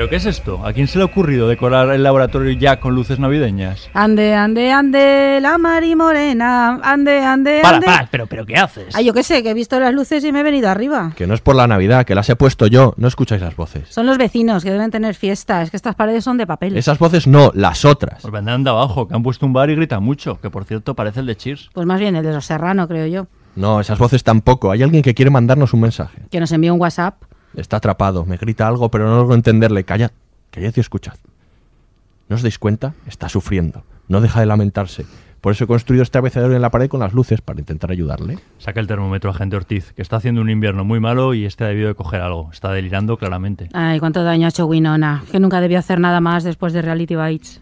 ¿Pero qué es esto? ¿A quién se le ha ocurrido decorar el laboratorio ya con luces navideñas? Ande, ande, ande, la Mari Morena. Ande, ande, Para, ande. para, pero, pero ¿qué haces? Ay, yo qué sé, que he visto las luces y me he venido arriba. Que no es por la Navidad, que las he puesto yo, no escucháis las voces. Son los vecinos que deben tener fiestas, que estas paredes son de papel. Esas voces no, las otras. Pues vendrán de abajo, que han puesto un bar y gritan mucho, que por cierto parece el de Cheers. Pues más bien el de los Serrano, creo yo. No, esas voces tampoco. Hay alguien que quiere mandarnos un mensaje. Que nos envía un WhatsApp. Está atrapado, me grita algo, pero no logro entenderle. Callad, callad y escuchad. ¿No os dais cuenta? Está sufriendo. No deja de lamentarse. Por eso he construido este abecedario en la pared con las luces para intentar ayudarle. Saca el termómetro, agente Ortiz, que está haciendo un invierno muy malo y este ha debido de coger algo. Está delirando claramente. Ay, cuánto daño ha hecho Winona, que nunca debió hacer nada más después de Reality Bites.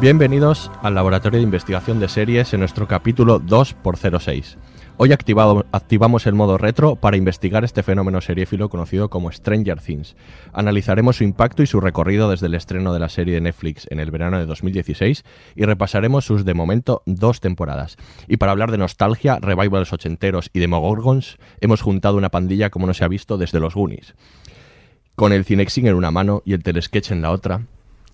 Bienvenidos al Laboratorio de Investigación de Series en nuestro capítulo 2x06. Hoy activado- activamos el modo retro para investigar este fenómeno seriéfilo conocido como Stranger Things. Analizaremos su impacto y su recorrido desde el estreno de la serie de Netflix en el verano de 2016 y repasaremos sus de momento dos temporadas. Y para hablar de nostalgia, revivals ochenteros y demogorgons, hemos juntado una pandilla como no se ha visto desde los Goonies. Con el Cinexing en una mano y el Telesketch en la otra,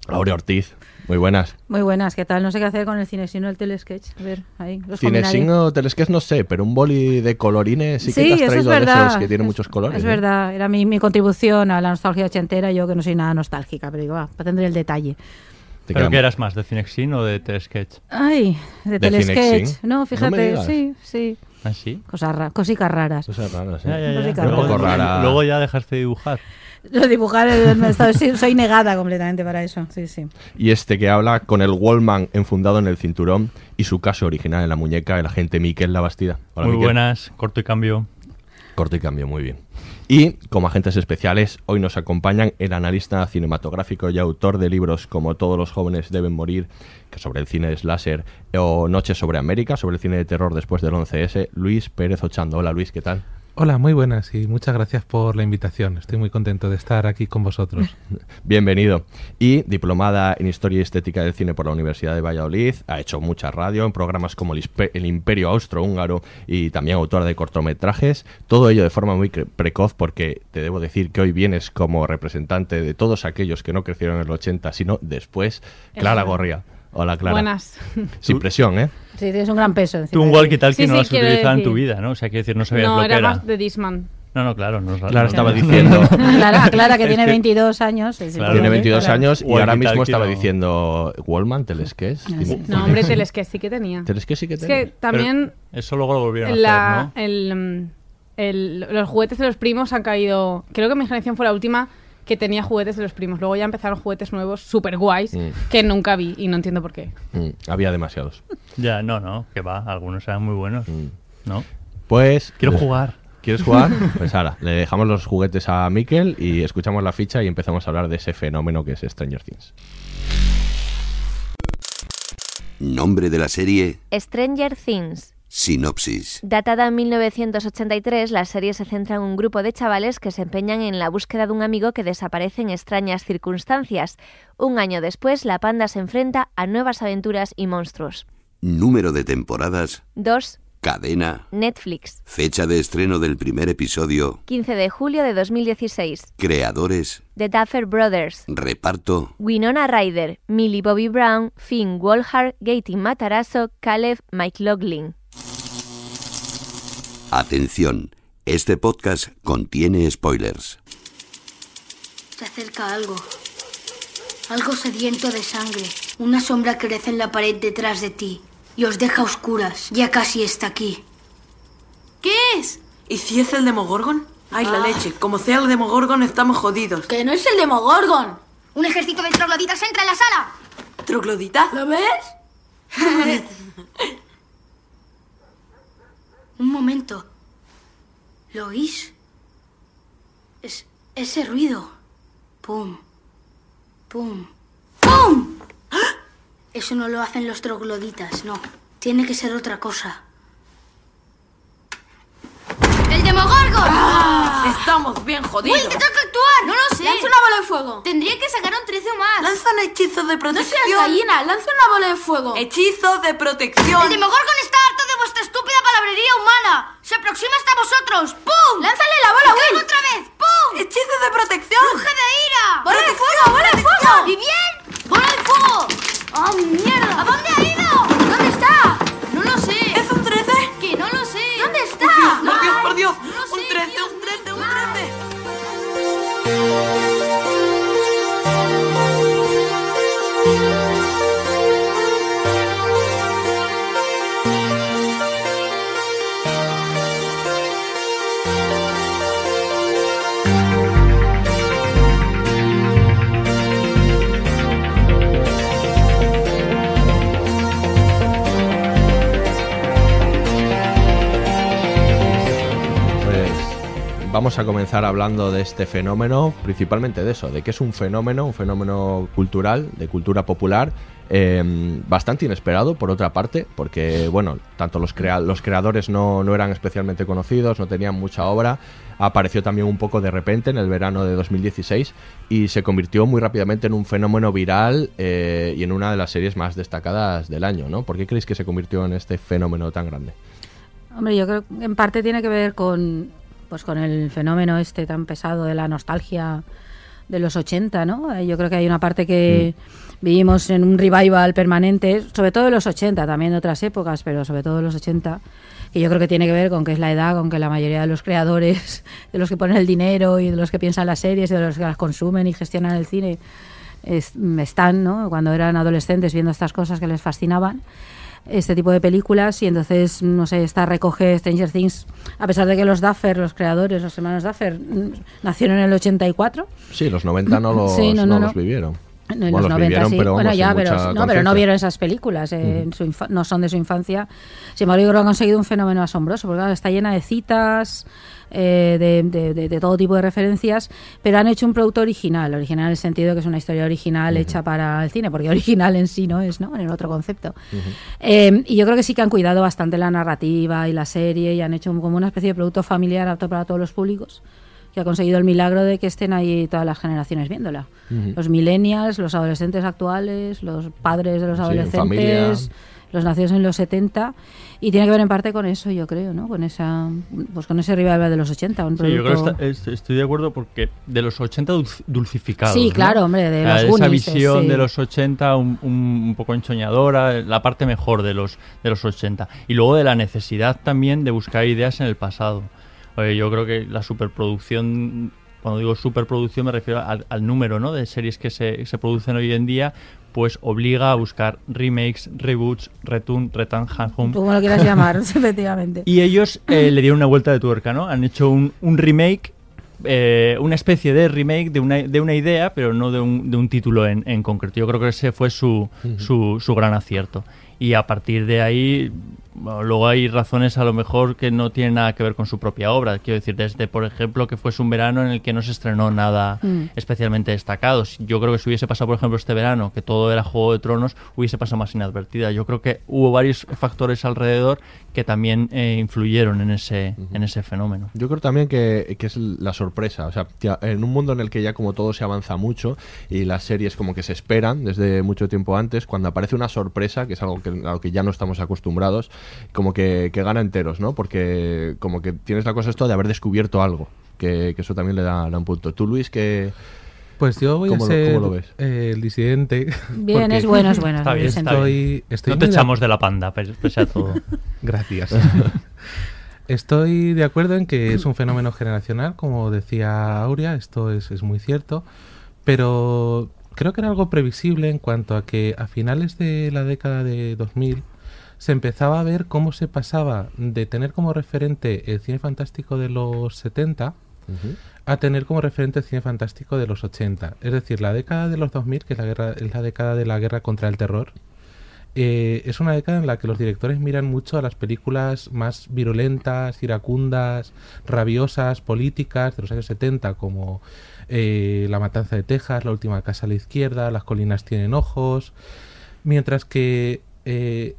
Aurea Ortiz, muy buenas. Muy buenas, ¿qué tal? No sé qué hacer con el cine, sino el telesketch. A ver, ahí, los. Cinexing o Telesketch no sé, pero un boli de colorines sí que Sí, te has eso es traído de esos que tienen Es- muchos colores. Es ¿eh? verdad, era mi, mi contribución a la nostalgia ochentera. Yo que no soy nada nostálgica, pero digo, va, para tener el detalle. Te ¿Pero qué eras más, de Cinexin o de Telesketch? Ay, de, ¿De telesketch. No, No fíjate, digas. sí, sí. ¿Ah, sí? Cosas ra- cositas raras. Cosas raras, ¿eh? Ya, ya, ya. Música Un poco rara. Luego ya dejaste de dibujar. Lo dibujar, soy negada completamente para eso. Sí, sí. Y este que habla con el Wallman enfundado en el cinturón y su caso original en la muñeca, el agente Miquel Labastida. Hola, muy Miquel. buenas, corto y cambio. Corto y cambio, muy bien. Y como agentes especiales, hoy nos acompañan el analista cinematográfico y autor de libros como Todos los jóvenes deben morir, que sobre el cine de slasher, o Noche sobre América, sobre el cine de terror después del 11S, Luis Pérez Ochando. Hola Luis, ¿qué tal? Hola, muy buenas y muchas gracias por la invitación. Estoy muy contento de estar aquí con vosotros. Bienvenido. Y diplomada en Historia y Estética del Cine por la Universidad de Valladolid. Ha hecho mucha radio en programas como el, Imperio Austrohúngaro y también autora de cortometrajes. Todo ello de forma muy precoz porque te debo decir que hoy vienes como representante de todos aquellos que no crecieron en el 80, sino después. Clara Eso. Hola, Clara. Buenas. Sin presión, ¿eh? Sí, tienes un gran peso. Tú un ti. walkie-talkie Sí, no sí, lo has utilizado en tu vida, ¿no? O sea, quiero decir, no sabías No, lo que era era. más de Disman. No, no, claro. No, Clara no- estaba no- diciendo... Clara, Clara, que Es tiene que- 22 años. sí, Claro. Tiene por 22 favor. años y ahora mismo estaba no. diciendo Wallman, Telesketch. Ah, sí. No, hombre, Telesque sí que tenía. Telesketch sí que Es tenía. que también Eso luego lo volvieron a hacer, ¿no? el, el- los juguetes de los primos han caído... Creo que mi generación fue la última que tenía juguetes de los primos. Luego ya empezaron juguetes nuevos súper guays Mm. que nunca vi y no entiendo por qué. Mm, había demasiados. Ya, no, no, que va. Algunos eran muy buenos. Mm. ¿No? Pues... Quiero les- jugar. ¿Quieres jugar? Pues ahora, le dejamos los juguetes a Miquel y escuchamos la ficha y empezamos a hablar de ese fenómeno que es Stranger Things. Nombre de la serie Stranger Things. Sinopsis. Datada en 1983, la serie se centra en un grupo de chavales que se empeñan en la búsqueda de un amigo que desaparece en extrañas circunstancias. Un año después, la panda se enfrenta a nuevas aventuras y monstruos. Número de temporadas. 2. Cadena. Netflix. Fecha de estreno del primer episodio. 15 de julio de 2016. Creadores. The Duffer Brothers. Reparto. Winona Ryder, Millie Bobby Brown, Finn Wolfhard, Gaten Matarazzo, Caleb McLaughlin. Atención, este podcast contiene spoilers. Se acerca algo. Algo sediento de sangre. Una sombra crece en la pared detrás de ti y os deja oscuras. Ya casi está aquí. ¿Qué es? ¿Y si es el Demogorgon? Ay, la Ah. leche. Como sea el Demogorgon, estamos jodidos. ¡Que no es el Demogorgon! ¡Un ejército de trogloditas entra en la sala! ¿Troglodita? ¿Lo ves? Un momento. ¿Lo oís? Es ese ruido. Pum. Pum. ¡Pum! Eso no lo hacen los trogloditas, no. Tiene que ser otra cosa. ¡El Demogorgon! Estamos bien jodidos. ¡Will, te toca actuar! No lo sé. Lanza una bola de fuego. Tendría que sacar un 13 o más. Lanza un hechizo de No protección. seas gallina, lanza una bola de fuego. Hechizo de protección. El Demogorgon está vuestra estúpida palabrería humana. Se aproxima hasta vosotros. ¡Pum! Lánzale la bola, ¡Y caigo Will. otra vez! ¡Pum! Hechizo de protección. ¡Ruge de ira! ¡Bola de fuego, bola de fuego! ¿Y bien? ¡Bola de fuego! ¡Oh, mierda! ¿A dónde ha ido? ¿Dónde está? No lo sé. ¿Es un 13? Que no lo sé. ¿Dónde está? ¡Por Dios, por Dios! No Un sé, 13, Dios un 13, un mío. 13. Vamos a comenzar hablando de este fenómeno, principalmente de eso, de que es un fenómeno, un fenómeno cultural, de cultura popular, eh, bastante inesperado por otra parte, porque bueno, tanto los, crea- los creadores no, no eran especialmente conocidos, no tenían mucha obra, apareció también un poco de repente en el verano de 2016 y se convirtió muy rápidamente en un fenómeno viral eh, y en una de las series más destacadas del año, ¿no? ¿Por qué creéis que se convirtió en este fenómeno tan grande? Hombre, yo creo que en parte tiene que ver con, pues, con el fenómeno este tan pesado de la nostalgia de los 80, ¿no? Eh, Yo creo que hay una parte que vivimos en un revival permanente, sobre todo de los 80, también de otras épocas, pero sobre todo de los 80, que yo creo que tiene que ver con que es la edad con que la mayoría de los creadores, de los que ponen el dinero y de los que piensan las series y de los que las consumen y gestionan el cine, es- están, ¿no? Cuando eran adolescentes viendo estas cosas que les fascinaban este tipo de películas y entonces, no sé, esta recoge Stranger Things, a pesar de que los Duffer, los creadores, los hermanos Duffer, mm, nacieron en el 84. Sí, los 90 no los, Sí, no, no, no los vivieron. En Bueno, los los 90 vivieron, sí. pero bueno, ya, pero, no, pero no vieron esas películas, eh, en su no son de su infancia. Sin embargo, yo creo que han conseguido un fenómeno asombroso, porque claro, está llena de citas, eh, de, de- de- de todo tipo de referencias, pero han hecho un producto original, original en el sentido de que es una historia original hecha para el cine, porque original en sí no es, ¿no? En el otro concepto. Eh, y yo creo que sí que han cuidado bastante la narrativa y la serie y han hecho como una especie de producto familiar apto para todos los públicos que ha conseguido el milagro de que estén ahí todas las generaciones viéndola. Los millennials, los adolescentes actuales, los padres de los Sí, adolescentes, los nacidos en los 70 y tiene que ver en parte con eso, yo creo, ¿no? Con esa pues con ese revival de los 80, un Sí, yo creo que está- estoy de acuerdo porque de los 80 dulc- dulcificados. Sí, ¿no? claro, hombre, de los Esa visión sí. de los 80 un, un- un poco ensoñadora, la parte mejor de los, de los 80. Y luego de la necesidad también de buscar ideas en el pasado. Oye, yo creo que la superproducción, cuando digo superproducción me refiero al, al número ¿no? de series que se, se producen hoy en día, pues obliga a buscar remakes, reboots, return, return, home. Como lo quieras llamar, efectivamente. Y ellos eh, le dieron una vuelta de tuerca, ¿no? Han hecho un, un remake, eh, una especie de remake de una, de una idea, pero no de un, de un título en, en concreto. Yo creo que ese fue su, su, su gran acierto. y a partir de ahí bueno, luego hay razones a lo mejor que no tienen nada que ver con su propia obra. Quiero decir, desde, por ejemplo, que fuese un verano en el que no se estrenó nada Mm. especialmente destacado. Yo creo que si hubiese pasado, por ejemplo, este verano, que todo era Juego de Tronos, hubiese pasado más inadvertida. Yo creo que hubo varios factores alrededor que también eh, influyeron en ese, en ese fenómeno. Yo creo también que, que es la sorpresa. O sea, en un mundo en el que ya como todo se avanza mucho y las series como que se esperan desde mucho tiempo antes, cuando aparece una sorpresa, que es algo que, a lo que ya no estamos acostumbrados, como que, que gana enteros, ¿no? Porque como que tienes la cosa esto de haber descubierto algo, que, que eso también le da, le da un punto. Tú, Luis, que... Pues yo voy a ¿Cómo lo- ser cómo lo ves? eh, el disidente. Bien, es bueno, es bueno, Está bien, está Estoy, bien. estoy no te echamos de la panda, pese pese a todo. Gracias. Estoy de acuerdo en que es un fenómeno generacional, como decía Aurea, esto es, es muy cierto, pero creo que era algo previsible en cuanto a que a finales de la década de 2000 se empezaba a ver cómo se pasaba de tener como referente el cine fantástico de los 70 a tener como referente el cine fantástico de los 80. Es decir, la década de los 2000, que es la, guerra, es la década de la guerra contra el terror, eh, es una década en la que los directores miran mucho a las películas más virulentas, iracundas, rabiosas, políticas de los años 70, como eh, La Matanza de Texas, La Última Casa a la Izquierda, Las Colinas Tienen Ojos, mientras que eh,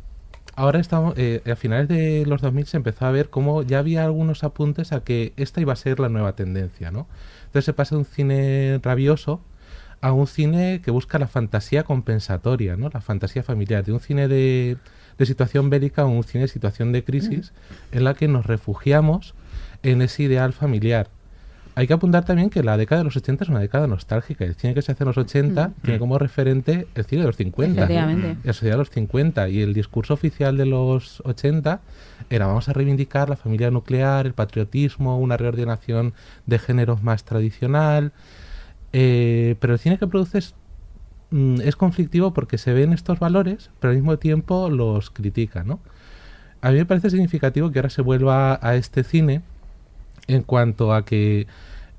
ahora estamos, eh, a finales de los 2000 se empezó a ver cómo ya había algunos apuntes a que esta iba a ser la nueva tendencia, ¿no? Entonces se pasa de un cine rabioso a un cine que busca la fantasía compensatoria, ¿no? La fantasía familiar, de un cine de, de situación bélica a un cine de situación de crisis en la que nos refugiamos en ese ideal familiar. Hay que apuntar también que la década de los 80 es una década nostálgica. El cine que se hace en los 80 Mm. tiene como referente el cine de los 50. Efectivamente. La sociedad de los 50. Y el discurso oficial de los 80 era vamos a reivindicar la familia nuclear, el patriotismo, una reordenación de géneros más tradicional. Eh, pero el cine que produces mm, es conflictivo porque se ven estos valores, pero al mismo tiempo los critica, ¿no? A mí me parece significativo que ahora se vuelva a este cine en cuanto a que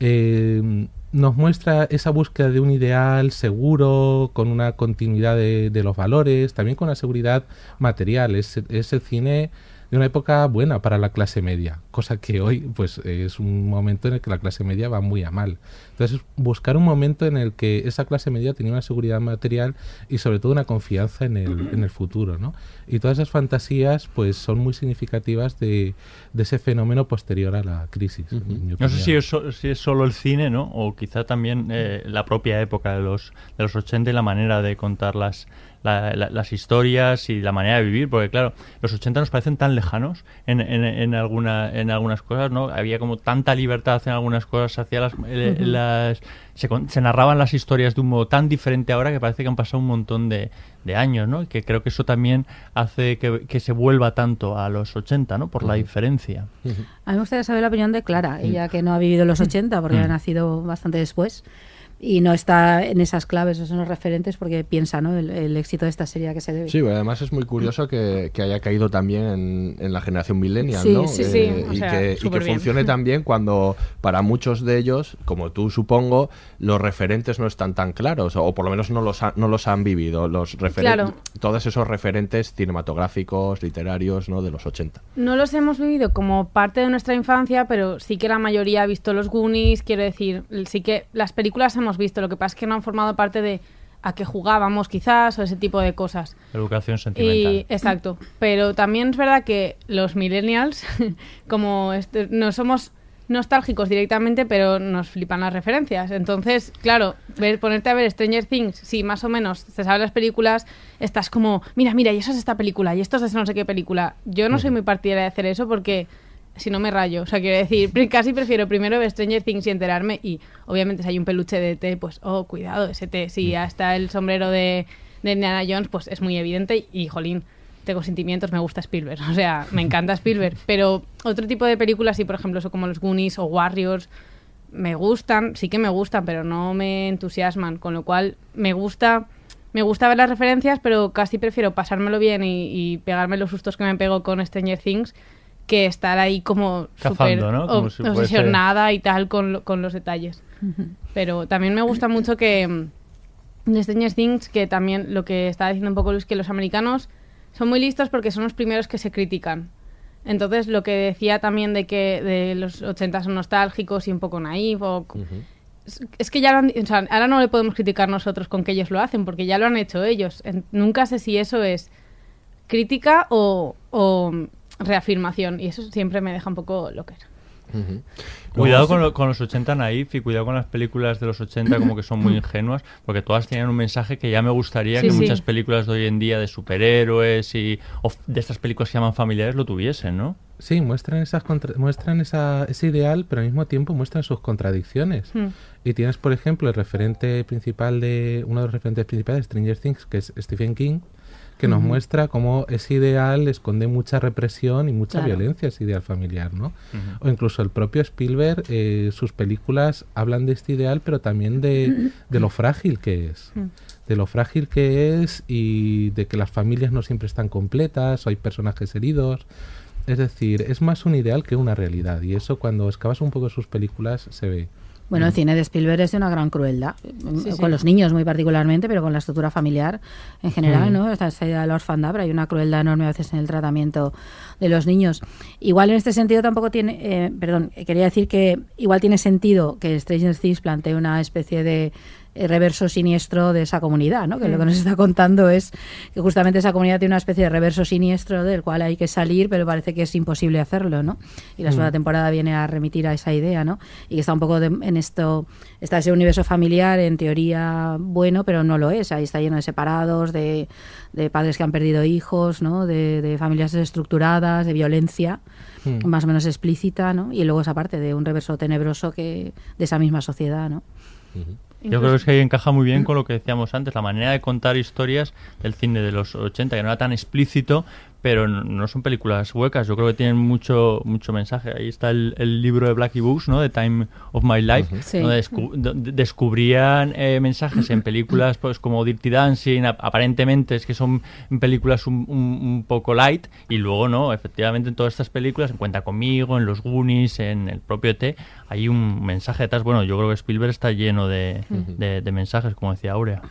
eh, nos muestra esa búsqueda de un ideal seguro, con una continuidad de, de los valores, también con la seguridad material. Es, es el cine de una época buena para la clase media, cosa que hoy pues es un momento en el que la clase media va muy a mal. Entonces buscar un momento en el que esa clase media tenía una seguridad material y sobre todo una confianza en el, en el futuro, ¿no? Y todas esas fantasías pues son muy significativas de, de ese fenómeno posterior a la crisis. No sé opinión. si es, so- si es solo el cine, ¿no? O quizá también eh, la propia época de los, de los 80 y la manera de contar las, la- la- las historias y la manera de vivir. Porque, claro, los 80 nos parecen tan lejanos en, en, en alguna, en algunas cosas, ¿no? Había como tanta libertad en algunas cosas, se hacía las, las- se, con- se narraban las historias de un modo tan diferente ahora que parece que han pasado un montón de, de años, ¿no? Y que creo que eso también hace que, que se vuelva tanto a los 80, ¿no? Por la diferencia. A mí me gustaría saber la opinión de Clara, ella que no ha vivido los 80 porque ha nacido bastante después y no está en esas claves, esos son los referentes porque piensa ¿no? el, el éxito de esta serie a que se debe. Sí, además es muy curioso que, que haya caído también en, en la generación millennial, Sí, ¿no? sí, sí, o y sea, que, y que bien. funcione también cuando para muchos de ellos, como tú supongo, los referentes no están tan claros, o por lo menos no los, ha- no los han vivido, los referentes, Claro. todos esos referentes cinematográficos, literarios, ¿no? De los 80. No los hemos vivido como parte de nuestra infancia, pero sí que la mayoría ha visto los Goonies, quiero decir, sí que las películas hemos visto, lo que pasa es que no han formado parte de a qué jugábamos quizás o ese tipo de cosas. Educación sentimental. Y, exacto. Pero también es verdad que los millennials, como este- no somos nostálgicos directamente, pero nos flipan las referencias. Entonces, claro, ver, ponerte a ver Stranger Things, si más o menos te sabes las películas, estás como, mira, mira, y eso es esta película, y esto es de no sé qué película. Yo no soy muy partidaria de hacer eso porque si no me rayo. O sea, quiero decir, casi prefiero primero ver Stranger Things y enterarme. Y obviamente, si hay un peluche de té, pues, oh, cuidado, ese té. Si ya está el sombrero de, de Indiana Jones, pues es muy evidente. Y, jolín, tengo sentimientos, me gusta Spielberg. O sea, me encanta Spielberg. Pero otro tipo de películas, y por ejemplo, son como los Goonies o Warriors, me gustan, sí que me gustan, pero no me entusiasman. Con lo cual, me gusta. Me gusta ver las referencias, pero casi prefiero pasármelo bien y, y pegarme los sustos que me pego con Stranger Things que estar ahí como Cazando, ¿no? Como ob- si obsesionada y tal con, lo- con los detalles. Pero también me gusta mucho que mm, de Stranger Things, que también lo que estaba diciendo un poco Luis, que los americanos son muy listos porque son los primeros que se critican. Entonces, lo que decía también de que de los 80 son nostálgicos y un poco naif, o, es, es que ya lo han, o sea, ahora no le podemos criticar nosotros con que ellos lo hacen, porque ya lo han hecho ellos. En- nunca sé si eso es crítica o, o reafirmación, y eso siempre me deja un poco loquer. Cuidado con, lo- con los 80 naif y cuidado con las películas de los 80 como que son muy ingenuas, porque todas tienen un mensaje que ya me gustaría Sí, que sí. muchas películas de hoy en día de superhéroes y o de estas películas que llaman familiares lo tuviesen, ¿no? Sí, muestran, esas contra- muestran esa, ese ideal, pero al mismo tiempo muestran sus contradicciones. Hmm. Y tienes, por ejemplo, el referente principal de uno de los referentes principales de Stranger Things, que es Stephen King, que nos muestra cómo ese ideal esconde mucha represión y mucha Claro. violencia, ese ideal familiar, ¿no? O incluso el propio Spielberg, eh, sus películas hablan de este ideal, pero también de, de lo frágil que es. De lo frágil que es y de que las familias no siempre están completas, o hay personajes heridos. Es decir, es más un ideal que una realidad. Y eso cuando excavas un poco sus películas se ve. Bueno, el cine de Spielberg es de una gran crueldad, Sí, con sí. los niños muy particularmente, pero con la estructura familiar en general, Mm. ¿no? Esta, idea de la orfandad, pero hay una crueldad enorme a veces en el tratamiento de los niños. Igual en este sentido tampoco tiene, eh, perdón, quería decir que igual tiene sentido que Stranger Things plantee una especie de reverso siniestro de esa comunidad, ¿no? Que lo que Mm. nos está contando es que justamente esa comunidad tiene una especie de reverso siniestro del cual hay que salir, pero parece que es imposible hacerlo, ¿no? Y la segunda Mm. temporada viene a remitir a esa idea, ¿no? Y está un poco de- en esto, está ese universo familiar en teoría bueno, pero no lo es. Ahí está lleno de separados, de, de padres que han perdido hijos, ¿no? De, de familias desestructuradas, de violencia Mm. más o menos explícita, ¿no? Y luego esa parte de un reverso tenebroso que de esa misma sociedad, ¿no? Yo creo que es que ahí encaja muy bien con lo que decíamos antes, la manera de contar historias del cine de los 80, que no era tan explícito, pero no, no son películas huecas, yo creo que tienen mucho mucho mensaje. Ahí está el, el libro de Blackie Books, ¿no? The Time of My Life, Ujú. Sí. donde descu- donde descubrían eh, mensajes en películas pues como Dirty Dancing, ap- aparentemente es que son películas un, un- un poco light, y luego no, efectivamente en todas estas películas, en Cuenta Conmigo, en Los Goonies, en el propio T, hay un mensaje detrás. Bueno, yo creo que Spielberg está lleno de, de- de mensajes, como decía Aurea.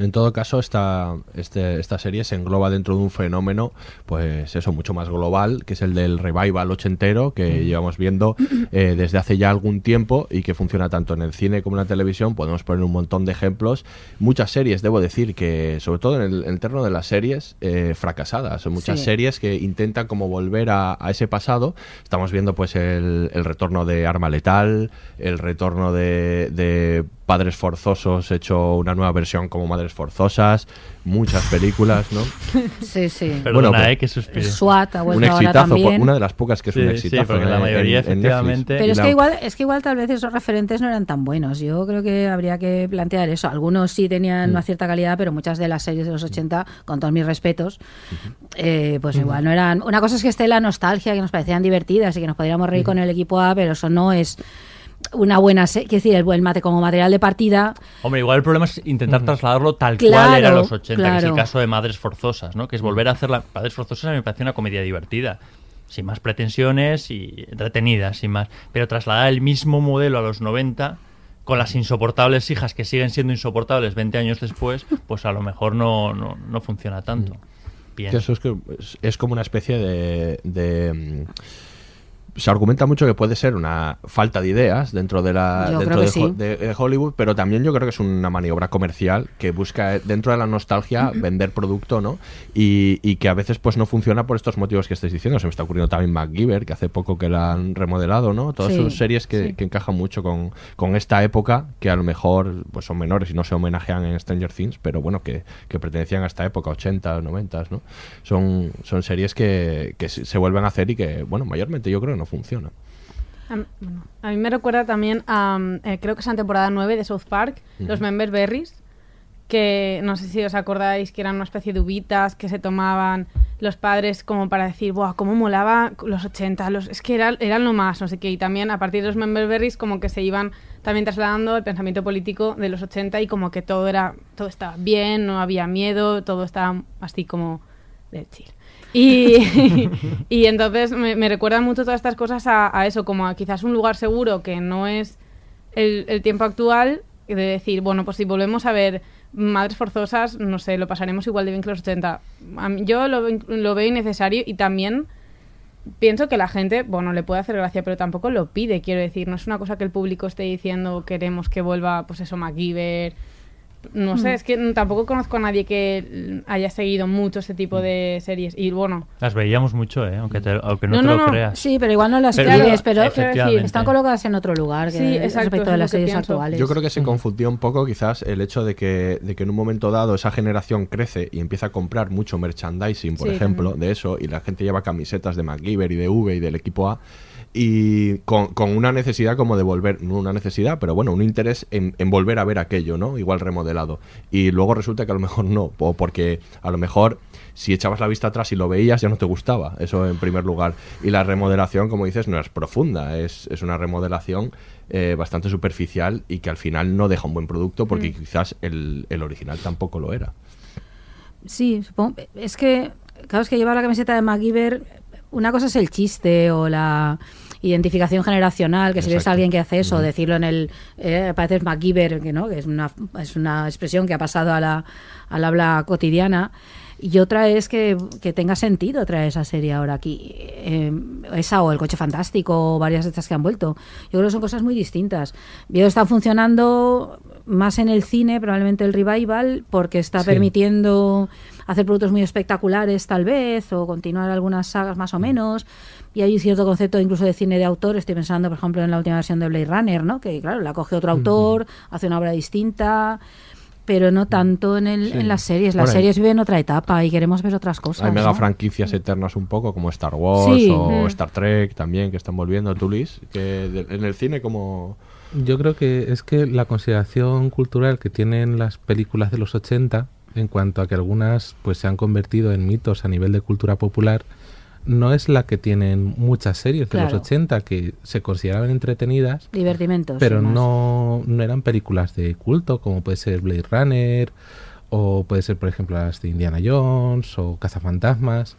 En todo caso, esta, este- esta serie se engloba dentro de un fenómeno, pues eso, mucho más global, que es el del revival ochentero, que Mm. llevamos viendo eh, desde hace ya algún tiempo y que funciona tanto en el cine como en la televisión. Podemos poner un montón de ejemplos. Muchas series, debo decir, que sobre todo en el, en el terreno de las series, eh, fracasadas. Son muchas Sí. series que intentan como volver a, a ese pasado. Estamos viendo pues el, el retorno de Arma Letal, el retorno de, de Padres Forzosos hecho una nueva versión como Madres Forzosas, muchas películas, ¿no? Sí, sí. Perdona, pues, eh, que suspiro. SWAT ha un vuelto ahora exitazo, también. una de las pocas que es un Sí, sí, exitazo. porque la mayoría, en- en Netflix. efectivamente- Pero es que igual, es que igual tal vez esos referentes no eran tan buenos. Yo creo que habría que plantear eso. Algunos sí tenían Mm. una cierta calidad, pero muchas de las series de los 80, con todos mis respetos, eh, pues igual no eran. Una cosa es que esté la nostalgia, que nos parecían divertidas y que nos podríamos reír con el equipo A, pero eso no es una buena serie. Quiero decir, el buen mate como material de partida. Hombre, igual el problema es intentar trasladarlo tal Claro, cual era los 80, que es el claro. caso de Madres Forzosas, ¿no? Que es volver a hacer la... Madres Forzosas a mí me parece una comedia divertida, sin más pretensiones y entretenida, sin más. Pero trasladar el mismo modelo a los 90 con las insoportables hijas que siguen siendo insoportables 20 años después, pues a lo mejor no, no, no funciona tanto. Bien. Que eso es, que es, es como una especie de, de, mm, se argumenta mucho que puede ser una falta de ideas dentro de la dentro de, sí. de Hollywood, pero también yo creo que es una maniobra comercial que busca eh, dentro de la nostalgia vender producto, ¿no? Y, y que a veces pues no funciona por estos motivos que estáis diciendo. Se me está ocurriendo también MacGyver, que hace poco que la han remodelado, ¿no? Todas Sí, sus series que, sí. que encajan mucho con, con esta época, que a lo mejor pues son menores y no se homenajean en Stranger Things, pero bueno, que, que pertenecían a esta época, 80, 90, ¿no? Son, son series que, que se vuelven a hacer y que, bueno, mayormente yo creo no funcionan. A, m- bueno, a mí me recuerda también a, mm, eh, creo que es en temporada 9 de South Park, los Ujú. Member Berries, que no sé si os acordáis que eran una especie de uvitas que se tomaban los padres como para decir, ¡buah, cómo molaba los 80! Los, es que era- eran lo más, no sé qué. Y también a partir de los Member Berries como que se iban también trasladando el pensamiento político de los 80 y como que todo era todo estaba bien, no había miedo, todo estaba así como de chill. Y, y entonces me, me recuerdan mucho todas estas cosas a, a eso, como a quizás un lugar seguro que no es el, el tiempo actual, de decir, bueno, pues si volvemos a ver Madres Forzosas, no sé, lo pasaremos igual de bien que los 80. A mí- yo lo, lo veo innecesario y también pienso que la gente, bueno, le puede hacer gracia, pero tampoco lo pide, quiero decir. No es una cosa que el público esté diciendo queremos que vuelva, pues eso, MacGyver. No sé, Mm. es que tampoco conozco a nadie que haya seguido mucho ese tipo de series. Y bueno, Las veíamos mucho, ¿eh? aunque, te- aunque no, No, te no, lo no. creas. Sí, pero igual no las Pero- pides, pero Efectivamente. están colocadas en otro lugar que Sí, exacto, respecto de las series pienso. actuales. Yo creo que se confundía un poco quizás el hecho de que, de que en un momento dado esa generación crece y empieza a comprar mucho merchandising, por Sí, ejemplo, también. de eso, y la gente lleva camisetas de MacGyver y de V y del equipo A, y con, con una necesidad como de volver, no una necesidad, pero bueno, un interés en, en volver a ver aquello, ¿no? Igual remodelado. Y luego resulta que a lo mejor no, o porque a lo mejor si echabas la vista atrás y lo veías ya no te gustaba, eso en primer lugar. Y la remodelación, como dices, no es profunda, es, es una remodelación eh, bastante superficial y que al final no deja un buen producto porque Mm. quizás el, el original tampoco lo era. Sí, supongo. Es que, claro, es que llevar la camiseta de MacGyver, una cosa es el chiste o la identificación generacional, que si ves a alguien que hace eso, decirlo en el, eh, pareces MacGyver, que no, que es una, es una expresión que ha pasado a la, al habla cotidiana. Y otra es que, que tenga sentido traer esa serie ahora aquí. Eh, esa o El Coche Fantástico o varias de estas que han vuelto. Yo creo que son cosas muy distintas. Que están funcionando más en el cine, probablemente el revival, porque está Sí. permitiendo hacer productos muy espectaculares tal vez o continuar algunas sagas más o menos. Y hay un cierto concepto incluso de cine de autor. Estoy pensando, por ejemplo, en la última versión de Blade Runner, ¿no? que claro, la coge otro autor, hace una obra distinta pero no tanto en, el, Sí. en las series. Las Bueno, series viven otra etapa y queremos ver otras cosas. Hay mega ¿no? franquicias eternas un poco como Star Wars Sí. o Mm. Star Trek también que están volviendo, tú Luis, que de- en el cine como... Yo creo que es que la consideración cultural que tienen las películas de los 80, en cuanto a que algunas pues se han convertido en mitos a nivel de cultura popular, no es la que tienen muchas series de Claro. los 80 que se consideraban entretenidas, Divertimentos. pero no, no eran películas de culto, como puede ser Blade Runner, o puede ser, por ejemplo, las de Indiana Jones o Cazafantasmas.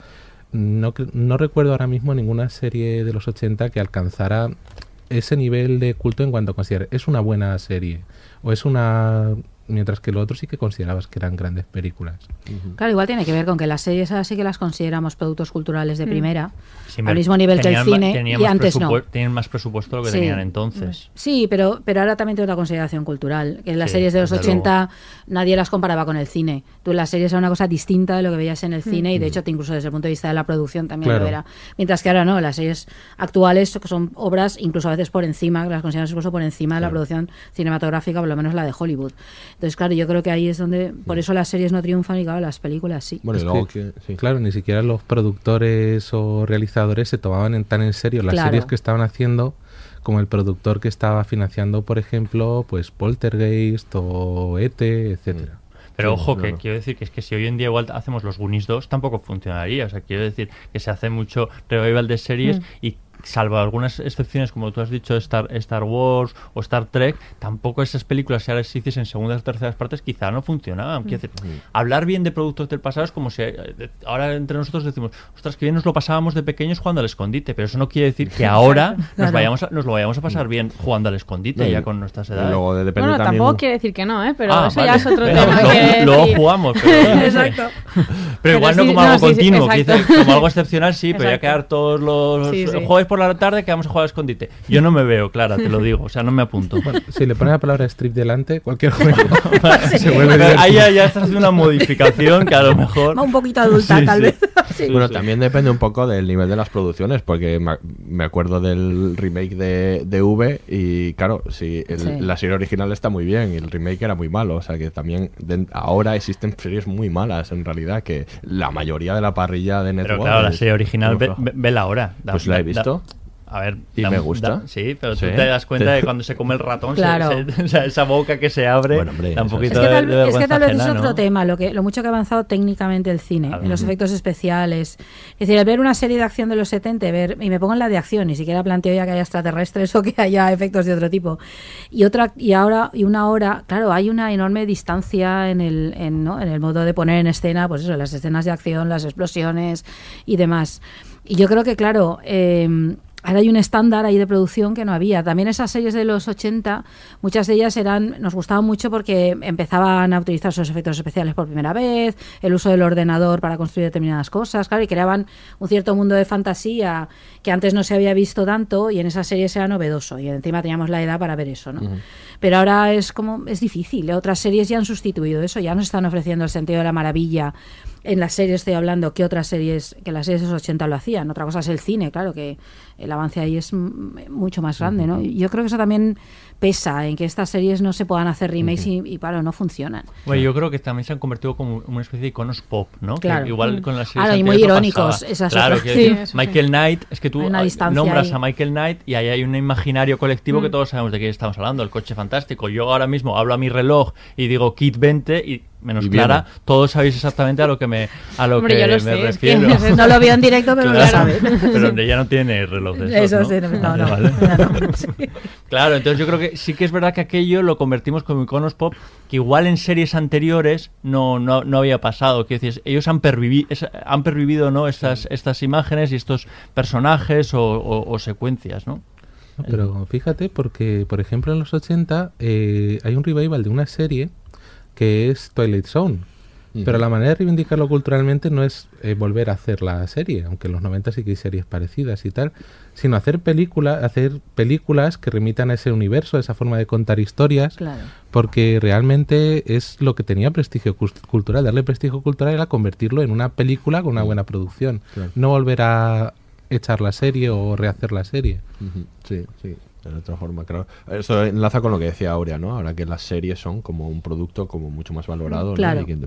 No, no recuerdo ahora mismo ninguna serie de los 80 que alcanzara ese nivel de culto en cuanto a considerar es una buena serie o es una mientras que lo otro sí que considerabas que eran grandes películas. Claro, igual tiene que ver con que las series ahora sí que las consideramos productos culturales de Mm. primera, Sí, al mismo nivel que el cine, y antes no. Tienen más presupuesto de lo que Sí. tenían entonces. Sí, pero, pero ahora también tiene otra consideración cultural. Que en las Sí, series de los desde 80 nadie las comparaba con el cine. Tú en las series era una cosa distinta de lo que veías en el Mm. cine y de hecho te- incluso desde el punto de vista de la producción también Claro. lo era. Mientras que ahora no, las series actuales que son obras incluso a veces por encima, que las consideramos incluso por encima de la producción cinematográfica, por lo menos la de Hollywood. Entonces, claro, yo creo que ahí es donde, por eso las series no triunfan y claro, las películas sí. Bueno, y Es luego que, que- Claro, ni siquiera los productores o realizadores se tomaban en- tan en serio las Claro. series que estaban haciendo como el productor que estaba financiando, por ejemplo, pues Poltergeist o ET, etcétera. Pero Sí, ojo, que quiero decir que es que si hoy en día igual hacemos los Goonies 2, tampoco funcionaría. O sea, quiero decir que se hace mucho revival de series Mm. y salvo algunas excepciones, como tú has dicho, Star, Star Wars o Star Trek, tampoco esas películas, si ahora se hiciesen segundas o terceras partes, quizá no funcionaban. Decir, hablar bien de productos del pasado es como si eh, ahora entre nosotros decimos, ostras, que bien nos lo pasábamos de pequeños jugando al escondite, pero eso no quiere decir que ahora nos, Claro. vayamos a- nos lo vayamos a pasar bien jugando al escondite No, ya con nuestras edades. luego de- depende bueno, también tampoco quiere decir que no, ¿eh? Pero Ah, eso vale. ya es otro Pero tema. luego- que luego jugamos, pero- Exacto. Pero igual no sí, como algo no, sí, sí, continuo, quizás como algo excepcional sí, pero ya quedar todos los Sí, sí. jueves por la tarde que vamos a jugar a escondite. Yo no me veo, Clara, te lo digo, o sea, no me apunto. Bueno, si le pones la palabra strip delante, cualquier juego se vuelve ahí ya, estás haciendo una modificación que a lo mejor... Un poquito adulta, Sí, tal sí. vez. Sí, bueno, sí. también depende un poco del nivel de las producciones, porque me, acuerdo del remake de, de V y claro, si el- Sí. la serie original está muy bien y el remake era muy malo, o sea que también de- ahora existen series muy malas en realidad, que la mayoría de la parrilla de Network... Pero claro, la serie original, ve, vela ahora. Da- Pues la he da- visto. A ver, Y da- me gusta. da- sí, pero Sí. tú te das cuenta de cuando se come el ratón, se- Claro. se- o sea, esa boca que se abre, Bueno, hombre, da un eso poquito Es que, tal, de, de es que vergüenza tal vez es otro ¿no? tema, lo, que, lo mucho que ha avanzado técnicamente el cine, en los efectos especiales. Es decir, el ver una serie de acción de los 70, ver, y me pongo en la de acción, ni siquiera planteo ya que haya extraterrestres o que haya efectos de otro tipo. Y otra y ahora y una hora, claro, hay una enorme distancia en el, en, ¿no? en el modo de poner en escena, pues eso, las escenas de acción, las explosiones y demás. Y yo creo que, claro, eh, ahora hay un estándar ahí de producción que no había. También esas series de los 80, muchas de ellas eran nos gustaban mucho porque empezaban a utilizar esos efectos especiales por primera vez, el uso del ordenador para construir determinadas cosas, claro, y creaban un cierto mundo de fantasía que antes no se había visto tanto y en esas series era novedoso y encima teníamos la edad para ver eso, ¿no? Pero ahora es como es difícil, otras series ya han sustituido eso, ya nos están ofreciendo el sentido de la maravilla en las series estoy hablando que otras series, que las series de los 80 lo hacían. Otra cosa es el cine, claro, que el avance ahí es mucho más grande, ¿no? Yo creo que eso también pesa en que estas series no se puedan hacer remakes y, y, claro, no funcionan. Bueno, yo creo que también se han convertido como una especie de iconos pop, ¿no? Claro. Que igual con las series Claro, y muy irónicos. Esas claro, otras- que Sí. Michael Knight, es que tú nombras ahí. a Michael Knight y ahí hay un imaginario colectivo que Mm. todos sabemos de qué estamos hablando, el coche fantástico. Yo ahora mismo hablo a mi reloj y digo Kit 20 y menos Y Clara, todos sabéis exactamente a lo que me a lo Hombre, que lo me sé, es refiero. que no lo vio en directo, pero lo sabe. Pero ella no tiene reloj de esos, Eso ¿no? sí, no, no, Vale, no, vale. no, no, sí. Claro, entonces yo creo que sí que es verdad que aquello lo convertimos como iconos pop que igual en series anteriores no, no, no había pasado. Quiero decir, ellos han, pervivi- es- han pervivido ¿no? estas, estas imágenes y estos personajes o, o- o secuencias, ¿no? No, Pero fíjate, porque por ejemplo en los 80 eh, hay un revival de una serie que es Twilight Zone. Pero la manera de reivindicarlo culturalmente no es eh, volver a hacer la serie, aunque en los 90 sí que hay series parecidas y tal, sino hacer películas, hacer películas que remitan a ese universo, a esa forma de contar historias, Claro. porque realmente es lo que tenía prestigio cultural. Darle prestigio cultural era convertirlo en una película con una buena producción, Claro. no volver a echar la serie o rehacer la serie. Sí, sí, de otra forma, claro. Eso enlaza con lo que decía Aurea, ¿no? Ahora que las series son como un producto como mucho más valorado, ¿no? Claro. Y que-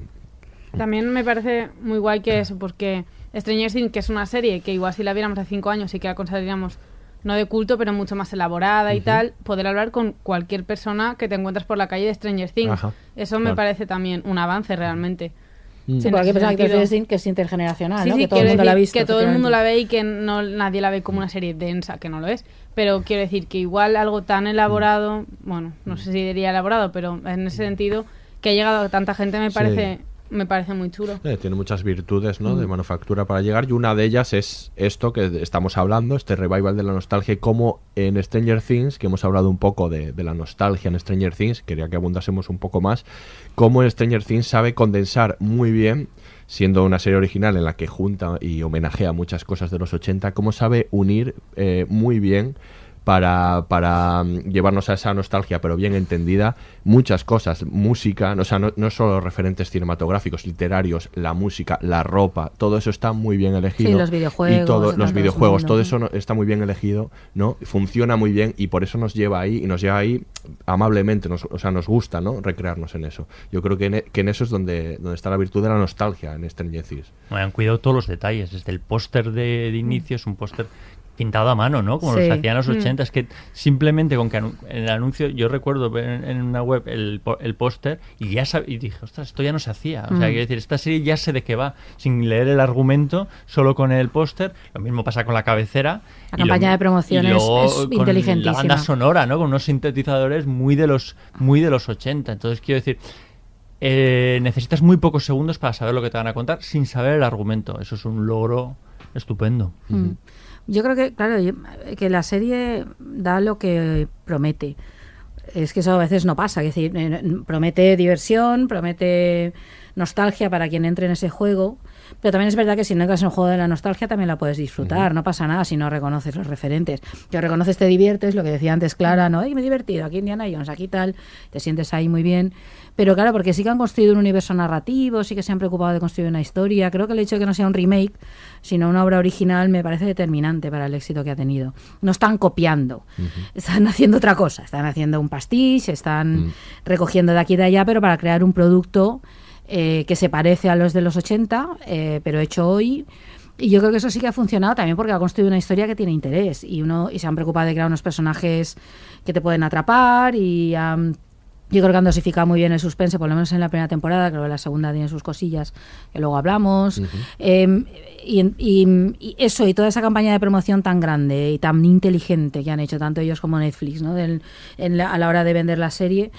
También me parece muy guay que eso, porque Stranger Things, que es una serie que igual si la viéramos hace cinco años sí que la consideraríamos no de culto, pero mucho más elaborada y Ujú. tal, poder hablar con cualquier persona que te encuentras por la calle de Stranger Things. Ajá, Eso me claro. parece también un avance realmente. Sí, En cualquier persona que que es intergeneracional, Sí, ¿no? sí, que todo el mundo la ha visto. Que todo el mundo la ve y que no, nadie la ve como una serie densa, que no lo es. Pero quiero decir que igual algo tan elaborado, bueno, no sé si diría elaborado, pero en ese sentido, que ha llegado a tanta gente me Sí. parece, me parece muy chulo. Eh, tiene muchas virtudes ¿no? de Mm. manufactura para llegar y una de ellas es esto que estamos hablando, este revival de la nostalgia y como en Stranger Things, que hemos hablado un poco de, de la nostalgia en Stranger Things, quería que abundásemos un poco más, cómo en Stranger Things sabe condensar muy bien, siendo una serie original en la que junta y homenajea muchas cosas de los 80, cómo sabe unir eh, muy bien para, para mm, llevarnos a esa nostalgia, pero bien entendida, muchas cosas, música, o sea, no, no solo referentes cinematográficos, literarios, la música, la ropa, todo eso está muy bien elegido. Sí, los videojuegos, Y todo, los videojuegos, todo eso no- está muy bien elegido, ¿no? Funciona muy bien y por eso nos lleva ahí y nos lleva ahí amablemente, nos, o sea, nos gusta, ¿no? Recrearnos en eso. Yo creo que en, e- que en eso es donde, donde está la virtud de la nostalgia en Stranger Things. Bueno, han cuidado todos los detalles. Desde el póster de, de inicio es un póster pintado a mano, ¿no? Como Sí. los hacían en los Mm. 80. Es que simplemente con que el anuncio, yo recuerdo ver en, en una web el, po- el póster y ya sab- y dije, ostras, esto ya no se hacía. O sea, Mm. quiero decir, esta serie ya sé de qué va, sin leer el argumento, solo con el póster. Lo mismo pasa con la cabecera. La y lo- campaña de promoción y es- luego es con inteligentísima. La banda sonora, ¿no? Con unos sintetizadores muy de los, muy de los 80. Entonces, quiero decir, eh, necesitas muy pocos segundos para saber lo que te van a contar sin saber el argumento. Eso es un logro estupendo. Mm. Yo creo que, claro, que la serie da lo que promete. Es que eso a veces no pasa. Es decir, eh, promete diversión, promete nostalgia para quien entre en ese juego. Pero también es verdad que si no entras en el juego de la nostalgia también la puedes disfrutar. No pasa nada si no reconoces los referentes. Que reconoces, te diviertes, lo que decía antes Clara, ¿no? Ay, me he divertido, aquí Indiana Jones, aquí tal. Te sientes ahí muy bien. Pero claro, porque sí que han construido un universo narrativo, sí que se han preocupado de construir una historia. Creo que el hecho de que no sea un remake, sino una obra original, me parece determinante para el éxito que ha tenido. No están copiando, están haciendo otra cosa. Están haciendo un pastiche, están recogiendo de aquí y de allá, pero para crear un producto eh, que se parece a los de los 80, eh, pero hecho hoy. Y yo creo que eso sí que ha funcionado también porque ha construido una historia que tiene interés y uno y se han preocupado de crear unos personajes que te pueden atrapar y han yo creo que han dosificado muy bien el suspense, por lo menos en la primera temporada, creo que la segunda tiene sus cosillas que luego hablamos. Eh, y, y- y eso, y toda esa campaña de promoción tan grande y tan inteligente que han hecho tanto ellos como Netflix, ¿no? Del- en la- a la hora de vender la serie.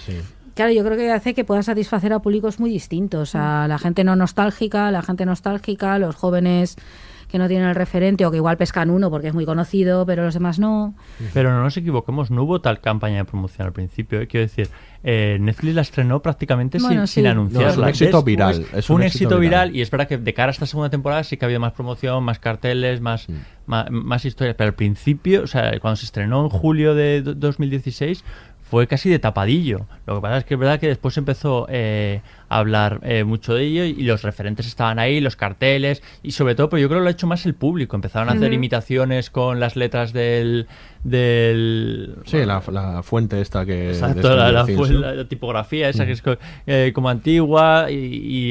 Claro, yo creo que hace que pueda satisfacer a públicos muy distintos, a la gente no nostálgica, a la gente nostálgica, a los jóvenes que no tienen el referente o que igual pescan uno porque es muy conocido, pero los demás no. Pero no nos equivoquemos, no hubo tal campaña de promoción al principio. ¿eh? Quiero decir, eh, Netflix la estrenó prácticamente Bueno, sin, sí. sin anunciarla. No, es un éxito Después, viral, es fue un un éxito éxito viral. viral y es verdad que de cara a esta segunda temporada sí que ha habido más promoción, más carteles, más, más, más historias. Pero al principio, o sea, cuando se estrenó en julio de do- 2016 fue casi de tapadillo. Lo que pasa es que es verdad que después empezó eh, hablar eh, mucho de ello y los referentes estaban ahí, los carteles y sobre todo, pero yo creo que lo ha hecho más el público. Empezaron a hacer imitaciones con las letras del... del Sí, la, la fuente esta que... Exacto, la, tipografía esa Mm. que es co- eh, como antigua y,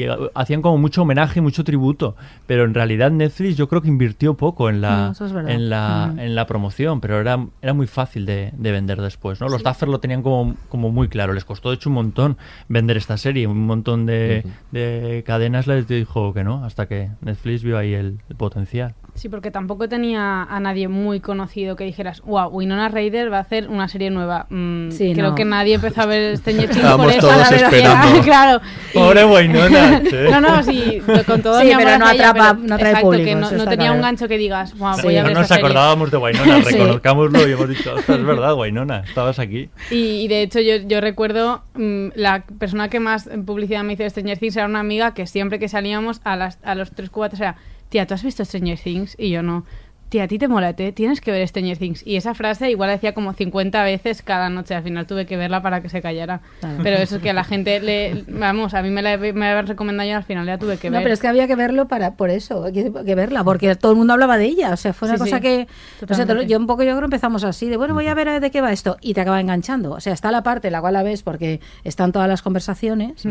y, hacían como mucho homenaje y mucho tributo. Pero en realidad Netflix yo creo que invirtió poco en la, es verdad. en la, Mm. en la promoción, pero era, era muy fácil de, de vender después. ¿no? Los Duffer lo tenían como, como muy claro. Les costó de hecho un montón vender esta serie. Un montón de, de cadenas les dijo que no, hasta que Netflix vio ahí el, el potencial. Sí, porque tampoco tenía a nadie muy conocido que dijeras, wow, Winona Ryder va a hacer una serie nueva. Mm, Sí, creo no. que nadie empezó a ver Stranger Things Estábamos por eso. todos la verdad. esperando. claro. Y- Pobre Winona, no, no, sí, con todo Sí, mi pero no hacia ella, atrapa- pero no atrae exacto, público, que no, no tenía un claro. gancho que digas, wow, Sí, voy a ver no nos serie". acordábamos de Winona, reconozcámoslo y hemos dicho, "Ostras, es verdad, Winona, estabas aquí. Y, y de hecho yo, yo recuerdo mm, la persona que más en publicidad me hizo de Stranger Things era una amiga que siempre que salíamos a, las, a los 3 cubatas era, tía, ¿tú has visto Stranger Things? Y yo no. Tía, a ti te mola, te- tienes que ver Stranger Things. Y esa frase igual la decía como 50 veces cada noche. Al final tuve que verla para que se callara. Claro. Pero eso es que a la gente le... Vamos, a mí me la me la recomendado y al final la tuve que No, ver. pero es que había que verlo para por eso, hay que, que verla, porque todo el mundo hablaba de ella. O sea, fue una Sí, cosa sí, que. O sea, te yo un poco yo creo empezamos así, de bueno, voy a ver de qué va esto, y te acaba enganchando. O sea, está la parte en la cual la ves porque están todas las conversaciones,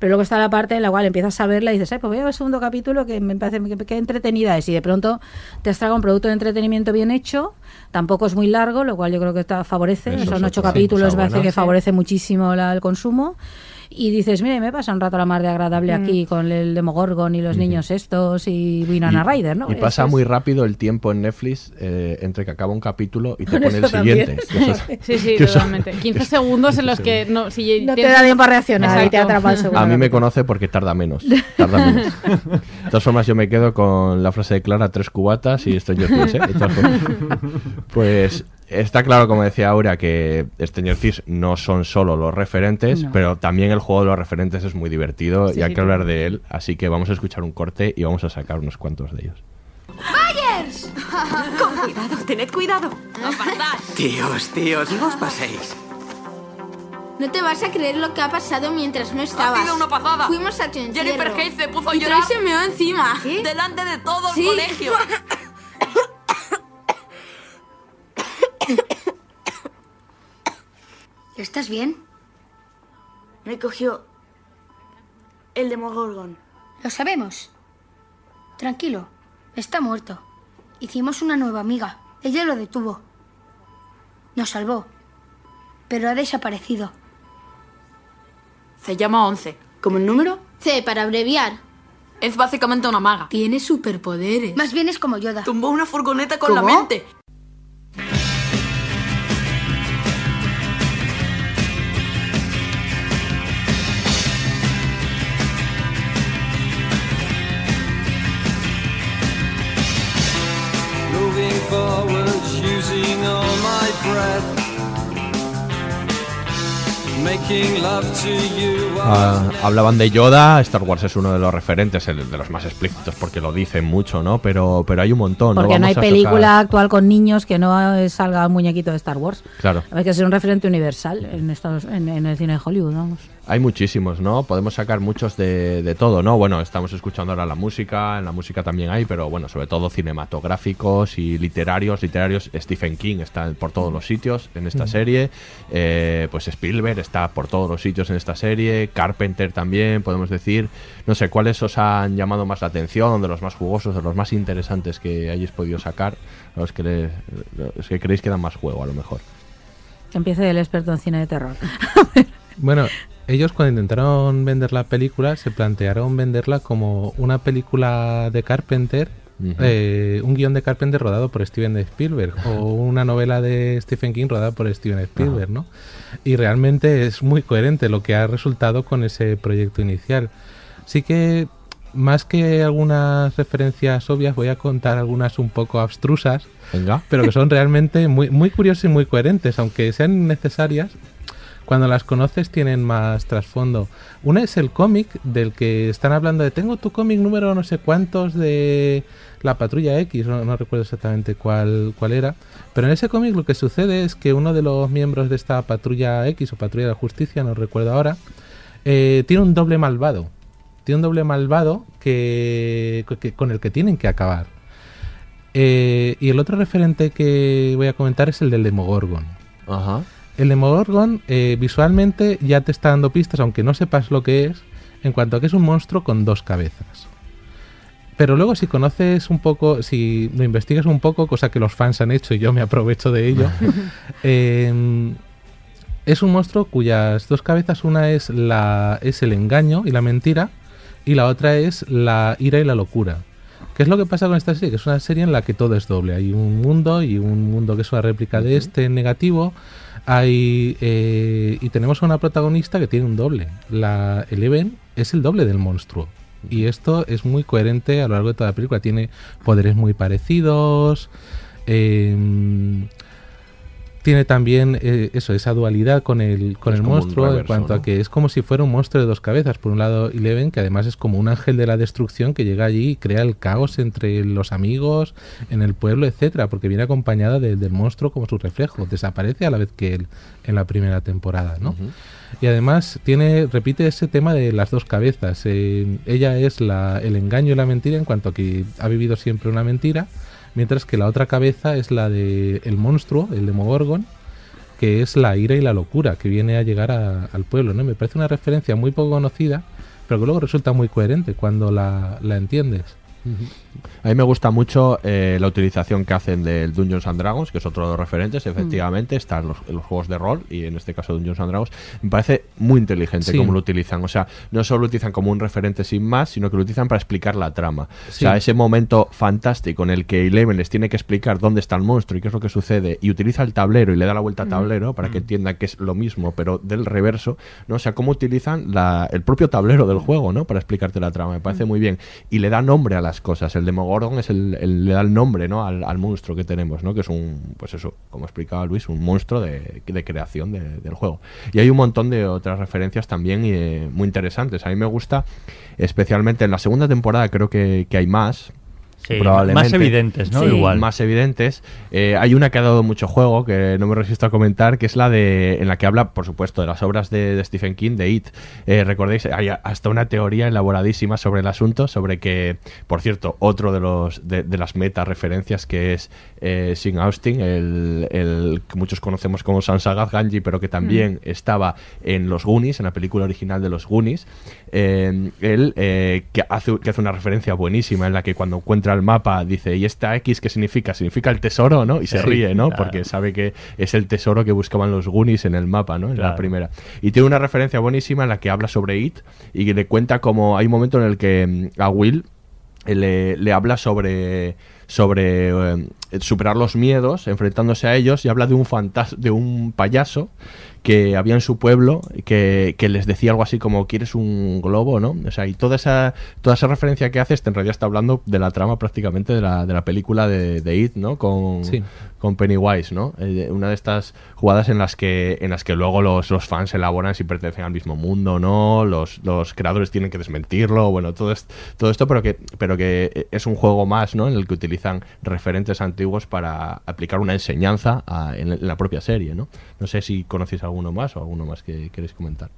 pero luego está la parte en la cual empiezas a verla y dices, ay, pues voy a ver el segundo capítulo que me parece que, que entretenida es. Y de pronto te has tragado un producto de entretenimiento bien hecho, tampoco es muy largo, lo cual yo creo que está, favorece. Eso Son ocho capítulos, me parece que favorece muchísimo la- el consumo. Y dices, mira, me pasa un rato la más de agradable Mm. aquí con el Demogorgon y los niños estos y Winona Ryder, ¿no? Y pasa es- muy rápido el tiempo en Netflix eh, entre que acaba un capítulo y te pone el siguiente. Sí, sí, totalmente. 15 segundos en los que no, si No te da tiempo a reaccionar y te atrapa el segundo. A mí me conoce porque tarda menos. Tarda menos. De todas formas, yo me quedo con la frase de Clara, tres cubatas y ¿eh? Todas formas. Pues está claro, como decía Aurea, que Stranger Things no son solo los referentes, No. pero también el juego de los referentes es muy divertido Sí, y hay sí, que hablar claro. de él. Así que vamos a escuchar un corte y vamos a sacar unos cuantos de ellos. ¡Myers! Con cuidado, tened cuidado. ¡Apartad! Tíos, tíos, no os paséis. No te vas a creer lo que ha pasado mientras no estabas. Ha sido una pasada. Fuimos a tu. Jennifer Hayes se puso a y llorar. Troy se meó encima. Delante de todo el Sí. colegio. ¿Estás bien? Me cogió el Demogorgon. Lo sabemos. Tranquilo, está muerto. Hicimos una nueva amiga. Ella lo detuvo. Nos salvó. Pero ha desaparecido. Se llama Once. ¿Como el número? C, para abreviar. Es básicamente una maga. Tiene superpoderes. Más bien es como Yoda. Tumbó una furgoneta con la mente. Ah, hablaban de Yoda, Star Wars es uno de los referentes, el de los más explícitos porque lo dicen mucho, ¿no? Pero, pero hay un montón. Porque no hay Vamos a película tocar- actual con niños que no salga un muñequito de Star Wars. Claro. Hay que ser un referente universal en, Estados, en, en el cine de Hollywood, vamos. Hay muchísimos, ¿no? Podemos sacar muchos de, de todo, ¿no? Bueno, estamos escuchando ahora la música, en la música también hay, pero bueno, sobre todo cinematográficos y literarios. Literarios, Stephen King está por todos los sitios en esta Mm. serie, eh, pues Spielberg está por todos los sitios en esta serie, Carpenter también, podemos decir. No sé, ¿cuáles os han llamado más la atención, de los más jugosos, de los más interesantes que hayáis podido sacar, los que, le- los que creéis que dan más juego a lo mejor? Que empiece el experto en cine de terror. Bueno, ellos cuando intentaron vender la película se plantearon venderla como una película de Carpenter, eh, un guion de Carpenter rodado por Steven Spielberg o una novela de Stephen King rodada por Steven Spielberg, ¿no? Y realmente es muy coherente lo que ha resultado con ese proyecto inicial. Sí que más que algunas referencias obvias, voy a contar algunas un poco abstrusas, Venga. pero que son realmente muy, muy curiosas y muy coherentes, aunque sean necesarias. Cuando las conoces tienen más trasfondo. Una es el cómic del que están hablando de tengo tu cómic número no sé cuántos de la patrulla X, no, recuerdo exactamente cuál, cuál era. Pero en ese cómic lo que sucede es que uno de los miembros de esta patrulla X o patrulla de la justicia, no recuerdo ahora, eh, tiene un doble malvado. Tiene un doble malvado que, que- con el que tienen que acabar. Eh, y el otro referente que voy a comentar es el del Demogorgon. Ajá. El Demogorgon eh, visualmente ya te está dando pistas, aunque no sepas lo que es, en cuanto a que es un monstruo con dos cabezas. Pero luego si conoces un poco, si lo investigas un poco, cosa que los fans han hecho y yo me aprovecho de ello, eh, es un monstruo cuyas dos cabezas, una es, la, es el engaño y la mentira, y la otra es la ira y la locura. ¿Qué es lo que pasa con esta serie? Que es una serie en la que todo es doble. Hay un mundo y un mundo que es una réplica de este negativo. Hay eh, y tenemos a una protagonista que tiene un doble. La Eleven es el doble del monstruo. Y esto es muy coherente a lo largo de toda la película. Tiene poderes muy parecidos. eh, tiene también eh, eso, esa dualidad con el, con Es el monstruo en cuanto a que es como si fuera un monstruo de dos cabezas. Por un lado, Eleven, que además es como un ángel de la destrucción que llega allí y crea el caos entre los amigos, en el pueblo, etcétera, porque viene acompañada de- del monstruo como su reflejo. Desaparece a la vez que él en la primera temporada, ¿no? Y además tiene, repite ese tema de las dos cabezas. Eh, ella es la, el engaño y la mentira en cuanto a que ha vivido siempre una mentira, mientras que la otra cabeza es la de el monstruo, el Demogorgon, que es la ira y la locura que viene a llegar a- al pueblo. ¿no? Me parece una referencia muy poco conocida, pero que luego resulta muy coherente cuando la, la entiendes. A mí me gusta mucho eh, la utilización que hacen del Dungeons and Dragons, que es otro de los referentes, efectivamente, están los, los juegos de rol y en este caso Dungeons and Dragons. Me parece muy inteligente Sí. cómo lo utilizan. O sea, no solo lo utilizan como un referente sin más, sino que lo utilizan para explicar la trama. O sea, ese momento fantástico en el que Eleven les tiene que explicar dónde está el monstruo y qué es lo que sucede, y utiliza el tablero y le da la vuelta al tablero para que entienda que es lo mismo, pero del reverso, ¿no? O sea, cómo utilizan la- el propio tablero del juego, ¿no? Para explicarte la trama. Me parece muy bien. Y le da nombre a las cosas. El Demogorgon es el, el- le da el nombre, ¿no? Al, monstruo que tenemos, ¿no? Que es un, pues eso, como explicaba Luis, un monstruo de, creación de- del juego. Y hay un montón de otras referencias también eh, muy interesantes. A mí me gusta, especialmente en la segunda temporada, creo que hay más. Sí, probablemente más evidentes, ¿no? Sí. Igual. más evidentes Eh, hay una que ha dado mucho juego que no me resisto a comentar que es la de en la que habla por supuesto de las obras de, de Stephen King de It Eh, recordéis hay hasta una teoría elaboradísima sobre el asunto sobre que por cierto otro de los de, de las meta referencias que es eh, Sing Austin el, el que muchos conocemos como Sansagat Ganji pero que también estaba en los Goonies en la película original de los Goonies eh, él eh, que, hace, que hace una referencia buenísima en la que cuando encuentra el mapa dice ¿y esta X qué significa? ¿significa el tesoro? ¿no? y se Sí, ríe ¿no? claro. porque sabe que es el tesoro que buscaban los Goonies en el mapa ¿no? en la primera y tiene una referencia buenísima en la que habla sobre It y que le cuenta como hay un momento en el que mm, a Will eh, le, le habla sobre sobre eh, superar los miedos enfrentándose a ellos y habla de un fantas de un payaso que había en su pueblo que, que les decía algo así como quieres un globo no o sea y toda esa toda esa referencia que hace en realidad está hablando de la trama prácticamente de la, de la película de, de It no con Sí. con Pennywise, ¿no? Eh, una de estas jugadas en las que en las que luego los, los fans elaboran si pertenecen al mismo mundo o no, los, los creadores tienen que desmentirlo, bueno, todo, es- todo esto, pero que, pero que es un juego más, ¿no? En el que utilizan referentes antiguos para aplicar una enseñanza a- en, la propia serie, ¿no? No sé si conocéis alguno más o alguno más que queréis comentar.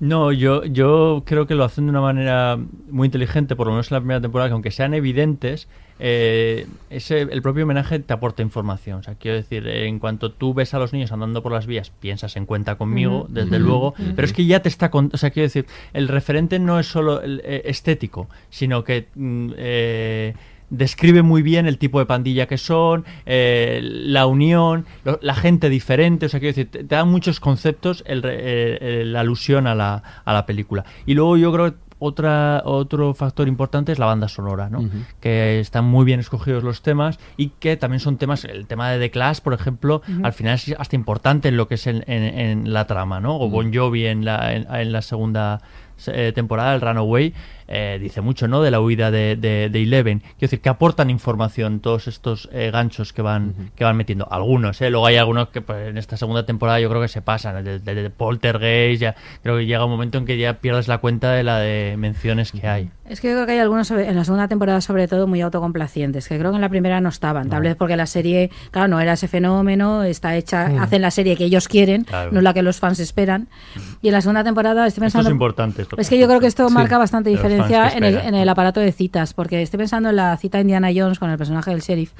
No, yo, yo creo que lo hacen de una manera muy inteligente, por lo menos en la primera temporada, que aunque sean evidentes, eh, ese, el propio homenaje te aporta información. O sea, quiero decir, en cuanto tú ves a los niños andando por las vías, piensas en cuenta conmigo, desde luego, pero es que ya te está... con- o sea, quiero decir, el referente no es solo el, eh, estético, sino que... mm, eh, describe muy bien el tipo de pandilla que son, eh, la unión, lo- la gente diferente, o sea, quiero decir, te, te da muchos conceptos el, eh, eh, la alusión a la, a la película. Y luego yo creo que otra, otro factor importante es la banda sonora, ¿no? Que están muy bien escogidos los temas y que también son temas, el tema de The Clash, por ejemplo, al final es hasta importante en lo que es en, en- en la trama, ¿no? O Bon Jovi en la, en, en la segunda eh, temporada, el Runaway, eh, dice mucho, ¿no? De la huida de, de, de Eleven. Quiero decir, que aportan información todos estos eh, ganchos que van, que van metiendo. Algunos, ¿eh? Luego hay algunos que pues, en esta segunda temporada yo creo que se pasan. De, de, Poltergeist, ya, creo que llega un momento en que ya pierdes la cuenta de la de menciones que hay. Es que yo creo que hay algunos sobre- en la segunda temporada sobre todo muy autocomplacientes, que creo que en la primera no estaban, tal vez porque la serie, claro, no era ese fenómeno, está hecha, hacen la serie que ellos quieren, Claro. no la que los fans esperan. Y en la segunda temporada estoy Esto pensando... es importante. esto Es que yo creo que esto Sí, marca bastante diferencia en el, en el aparato de citas, porque estoy pensando en la cita de Indiana Jones con el personaje del sheriff.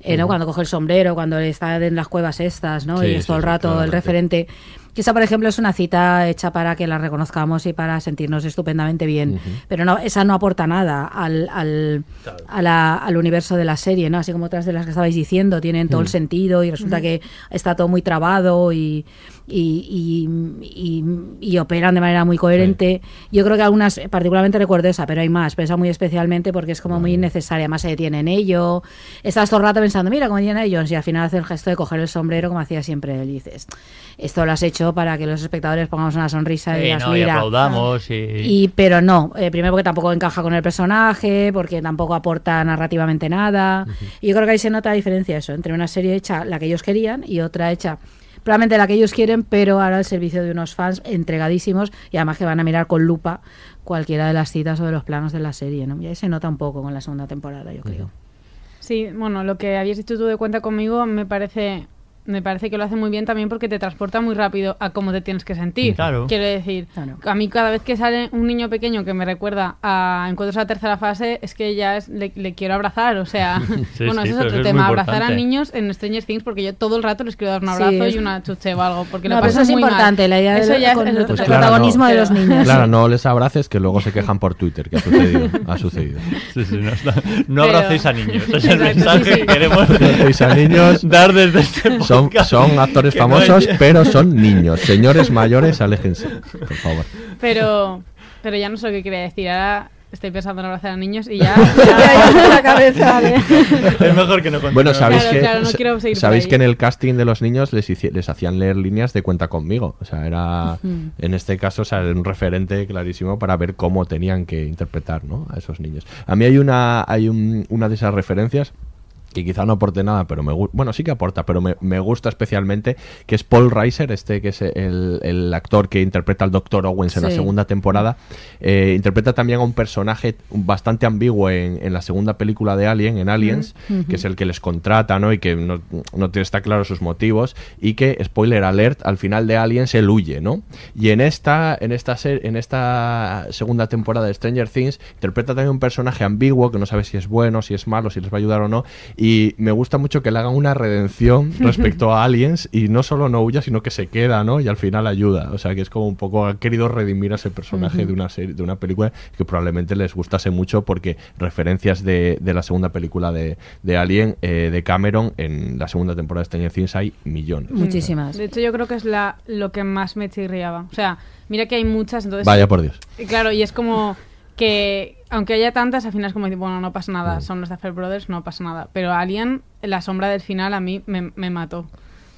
eh, ¿no? Cuando coge el sombrero, cuando está en las cuevas estas, ¿no? Sí, y es sí, todo el rato el referente. Que esa, por ejemplo, es una cita hecha para que la reconozcamos y para sentirnos estupendamente bien. Pero no, esa no aporta nada al, al, a la- al universo de la serie, ¿no? Así como otras de las que estabais diciendo, tienen todo el Mm. sentido y resulta que está todo muy trabado y, y, y- y- y operan de manera muy coherente. Yo creo que algunas, particularmente recuerdo esa, pero hay más, pero esa muy especialmente porque es como muy innecesaria. Además, se detiene en ello. Estás todo el rato pensando, mira, como Indiana Jones, y al final hace el gesto de coger el sombrero como hacía siempre él. Y dices, esto lo has hecho para que los espectadores pongamos una sonrisa y Sí, digas, no, y aplaudamos y... Y, pero no, eh, primero porque tampoco encaja con el personaje, porque tampoco aporta narrativamente nada. Y yo creo que ahí se nota la diferencia eso, entre una serie hecha la que ellos querían y otra hecha probablemente la que ellos quieren, pero ahora al servicio de unos fans entregadísimos y además que van a mirar con lupa cualquiera de las citas o de los planos de la serie, ¿no? Y ahí se nota un poco con la segunda temporada, yo creo. Sí, bueno, lo que habías dicho tú de cuenta conmigo me parece me parece que lo hace muy bien también porque te transporta muy rápido a cómo te tienes que sentir. Claro. Quiero decir, a mí cada vez que sale un niño pequeño que me recuerda a Encuentros a la tercera fase, es que ya es- le, le quiero abrazar. O sea, Sí, bueno, sí, ese es otro es tema, abrazar a niños en Stranger Things porque yo todo el rato les quiero dar un abrazo y una chuche o algo. Porque No, lo pero eso es muy mal. importante, la idea de- Eso ya es con el protagonismo de los niños. Claro, no les abraces que luego se quejan por Twitter, que ha sucedido. Ha sucedido. Sí, sí, no, está- no Pero- abracéis a niños. Es el mensaje sí, sí. que queremos No abracéis a niños. dar desde este podcast. Son actores no famosos, hay- pero son niños. Señores mayores, aléjense, por favor. Pero, pero ya no sé lo que quería decir. Ahora estoy pensando en abrazar a niños y ya. la cabeza, Es mejor que no Bueno, sabéis Claro, que, claro, no sabéis que en el casting de los niños les, hici- les hacían leer líneas de cuenta conmigo. O sea, era en este caso o sea, era un referente clarísimo para ver cómo tenían que interpretar ¿no? a esos niños. A mí hay una, hay un- una de esas referencias que quizá no aporte nada, pero me bueno, sí que aporta, pero me, me gusta especialmente, que es Paul Reiser, este que es el, el actor que interpreta al Dr. Owens en la segunda temporada, eh, interpreta también a un personaje bastante ambiguo en, en la segunda película de Alien, en Aliens, Mm. que es el que les contrata, ¿no? Y que no, no está claro sus motivos, y que, spoiler alert, al final de Aliens él huye, ¿no? Y en esta, en esta, ser- en esta segunda temporada de Stranger Things, interpreta también un personaje ambiguo, que no sabe si es bueno, si es malo, si les va a ayudar o no, y me gusta mucho que le hagan una redención respecto a Aliens, y no solo no huya, sino que se queda, ¿no? Y al final ayuda. O sea, que es como un poco, ha querido redimir a ese personaje de una serie, de una película que probablemente les gustase mucho porque referencias de, de la segunda película de, de Alien, eh, de Cameron, en la segunda temporada de Stranger Things hay millones. Muchísimas. De hecho, yo creo que es la, lo que más me chirriaba. O sea, mira que hay muchas, entonces... Vaya por Dios. Y Claro, y es como que, aunque haya tantas, al final es como decir, bueno, no pasa nada, son los Duffer Brothers, no pasa nada. Pero Alien, la sombra del final, a mí me, me mató.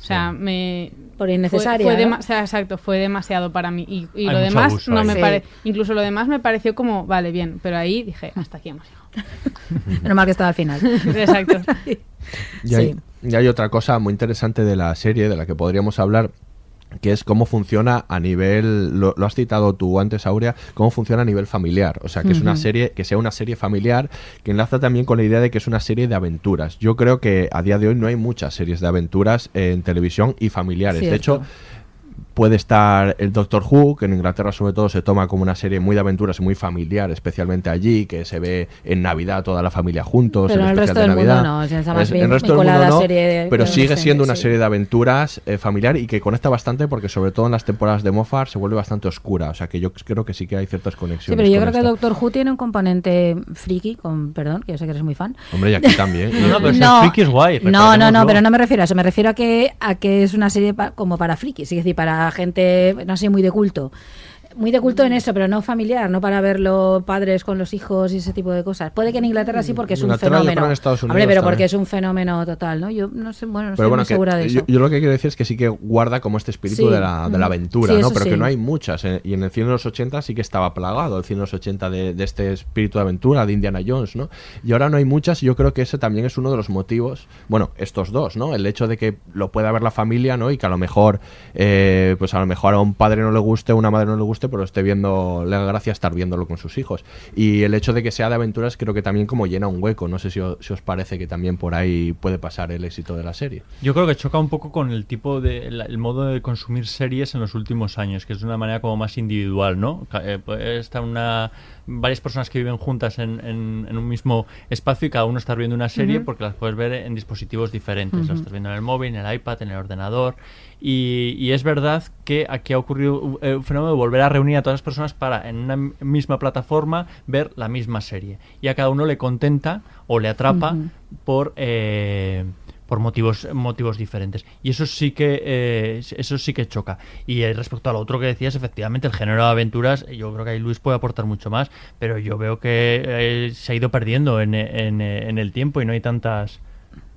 O sea, me... Por innecesaria, Fue, fue ¿no? dema- o sea, exacto, fue demasiado para mí. Y, lo demás abuso no ahí. me Sí. pare... Incluso lo demás me pareció como, vale, bien. Pero ahí dije, hasta aquí hemos llegado. Menos mal que estaba al final. Exacto. Y hay, y hay otra cosa muy interesante de la serie de la que podríamos hablar que es cómo funciona a nivel, lo, lo has citado tú antes, Aurea, cómo funciona a nivel familiar. O sea, que es una serie, que sea una serie familiar, que enlaza también con la idea de que es una serie de aventuras. Yo creo que a día de hoy no hay muchas series de aventuras en televisión y familiares. De hecho, puede estar el Doctor Who, que en Inglaterra sobre todo se toma como una serie muy de aventuras y muy familiar, especialmente allí, que se ve en Navidad toda la familia juntos, Pero el en el especial resto de del mundo Navidad. no, o sea, está más Es- bien en el resto del mundo no, serie de- pero de sigue siendo una sí. serie de aventuras eh, familiar y que conecta bastante porque sobre todo en las temporadas de Moffat se vuelve bastante oscura, o sea que yo creo que sí que hay ciertas Sí, conexiones. pero yo creo que esta. Doctor Who tiene un componente friki, con perdón, que yo sé que eres muy fan. Hombre, y aquí también. No, no, pero No, friki es guay. No, no, no, pero no me refiero a eso. Me refiero a que, a que es una serie pa- como para frikis, es decir, para gente, no sé, muy de culto. Muy de culto en eso, pero no familiar, no para verlo padres con los hijos y ese tipo de cosas. Puede que en Inglaterra sí, porque es un Inglaterra, fenómeno. en Estados Hombre, Unidos pero porque es un fenómeno total, ¿no? Yo no sé, bueno, no Pero estoy bueno, muy segura de yo, eso. yo lo que quiero decir es que sí que guarda como este espíritu Sí, de, la, de la ujú. aventura, Sí, ¿no? Pero que no hay muchas. eh, Y en el cine de los 80 sí que estaba plagado el cine de los 80 de, de este espíritu de aventura, de Indiana Jones, ¿no? Y ahora no hay muchas y yo creo que ese también es uno de los motivos, bueno, estos dos, ¿no? El hecho de que lo pueda ver la familia, ¿no? Y que a lo mejor, eh, pues a lo mejor a un padre no le guste, a una madre no le guste, pero esté viendo, le haga gracia estar viéndolo con sus hijos. Y el hecho de que sea de aventuras creo que también como llena un hueco. No sé si, si os parece que también por ahí puede pasar el éxito de la serie. Yo creo que choca un poco con el tipo de el, el modo de consumir series en los últimos años, que es de una manera como más individual, ¿no? Eh, puede estar una varias personas que viven juntas en, en- en un mismo espacio y cada uno está viendo una serie porque las puedes ver en dispositivos diferentes. Las estás viendo en el móvil, en el iPad, en el ordenador. Y, y es verdad que aquí ha ocurrido un, eh, un fenómeno de volver a reunir a todas las personas para en una misma plataforma ver la misma serie. Y a cada uno le contenta o le atrapa por eh, por motivos motivos diferentes. Y eso sí que eh, eso sí que choca. Y eh, respecto a lo otro que decías efectivamente el género de aventuras yo creo que ahí Luis puede aportar mucho más pero yo veo que eh, se ha ido perdiendo en, en, en el tiempo y no hay tantas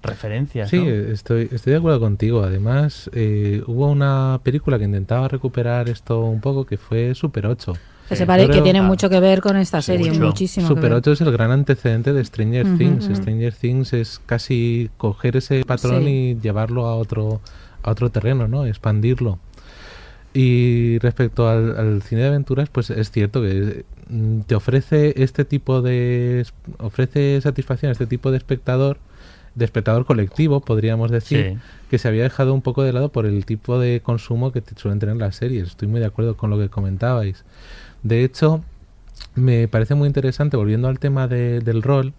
referencias Sí, ¿no? estoy, estoy de acuerdo contigo. Además, eh, hubo una película que intentaba recuperar esto un poco que fue Super 8. Que se pare- que tiene mucho que ver con esta serie, mucho. muchísimo que Super ver. 8 es el gran antecedente de Stranger Things. Stranger Things es casi coger ese patrón Sí. y llevarlo a otro, a otro terreno, ¿no? Expandirlo. Y respecto al, al cine de aventuras, pues es cierto que mm, te ofrece este tipo de ofrece satisfacción a este tipo de espectador, de espectador colectivo, podríamos decir, Sí. que se había dejado un poco de lado por el tipo de consumo que suelen tener las series. Estoy muy de acuerdo con lo que comentabais. De hecho, me parece muy interesante, volviendo al tema de- del rol,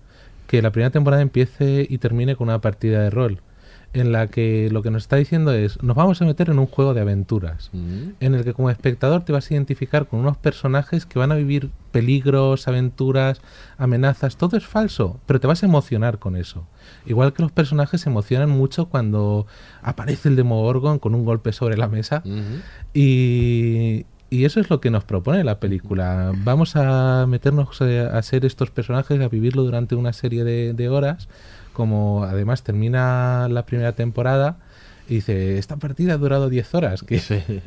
que la primera temporada empiece y termine con una partida de rol, en la que lo que nos está diciendo es, nos vamos a meter en un juego de aventuras, en el que como espectador te vas a identificar con unos personajes que van a vivir peligros, aventuras, amenazas, todo es falso, pero te vas a emocionar con eso. Igual que los personajes se emocionan mucho cuando aparece el Demogorgon con un golpe sobre la mesa. Y, y eso es lo que nos propone la película. Vamos a meternos eh, a ser estos personajes, a vivirlo durante una serie de, de horas. Como además termina la primera temporada y dice, esta partida ha durado 10 horas, que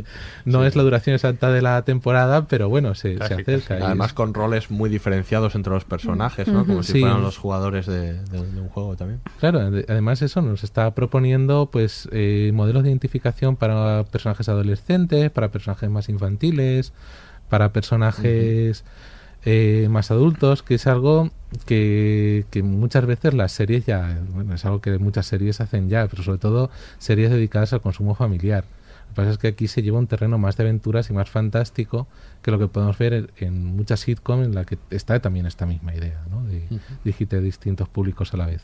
no es la duración exacta de la temporada, pero bueno, se, se acerca. casi. y Además es- con roles muy diferenciados entre los personajes, ¿no? Como si fueran los jugadores de, de- de un juego también. Claro, ade- además eso nos está proponiendo pues eh, modelos de identificación para personajes adolescentes, para personajes más infantiles, para personajes eh, más adultos, que es algo que, que muchas veces las series ya, bueno, es algo que muchas series hacen ya, pero sobre todo series dedicadas al consumo familiar. Lo que pasa es que aquí se lleva un terreno más de aventuras y más fantástico que lo que podemos ver en- muchas sitcoms en la que está también esta misma idea, ¿no? De dirigirte a distintos públicos a la vez.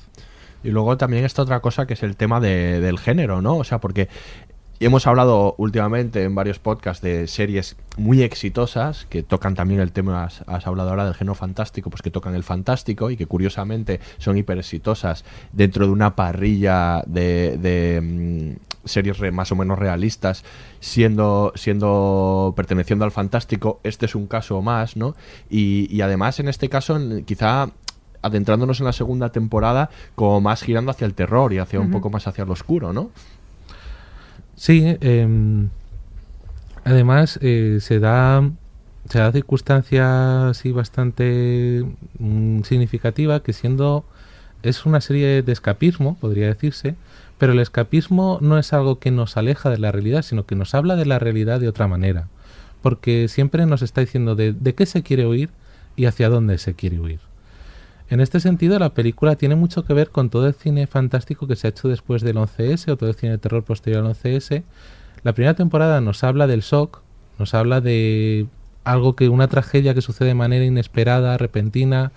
Y luego también está otra cosa que es el tema de- del género, ¿no? O sea, porque hemos hablado últimamente en varios podcasts de series muy exitosas que tocan también el tema, has, has hablado ahora del género fantástico, pues que tocan el fantástico y que curiosamente son hiper exitosas dentro de una parrilla de, de, mm, series re- más o menos realistas, siendo, siendo perteneciendo al fantástico. Este es un caso más, ¿no? Y, y además en este caso quizá adentrándonos en la segunda temporada como más girando hacia el terror y hacia un poco más hacia lo oscuro, ¿no? Sí, em, además eh, se da se da circunstancia así bastante mm, significativa que siendo es una serie de escapismo, podría decirse, pero el escapismo no es algo que nos aleja de la realidad, sino que nos habla de la realidad de otra manera, porque siempre nos está diciendo de, de qué se quiere huir y hacia dónde se quiere huir. En este sentido, la película tiene mucho que ver con todo el cine fantástico que se ha hecho después del 11S o todo el cine de terror posterior al 11S. La primera temporada nos habla del shock, nos habla de algo que una tragedia que sucede de manera inesperada, repentina,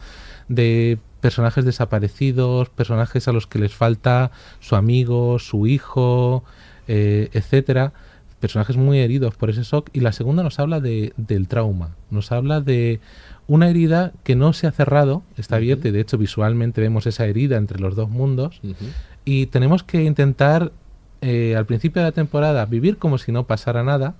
de personajes desaparecidos, personajes a los que les falta su amigo, su hijo, eh, etcétera, personajes muy heridos por ese shock. Y la segunda nos habla de, del trauma, nos habla de una herida que no se ha cerrado, está abierta y de hecho visualmente vemos esa herida entre los dos mundos y tenemos que intentar eh, al principio de la temporada vivir como si no pasara nada,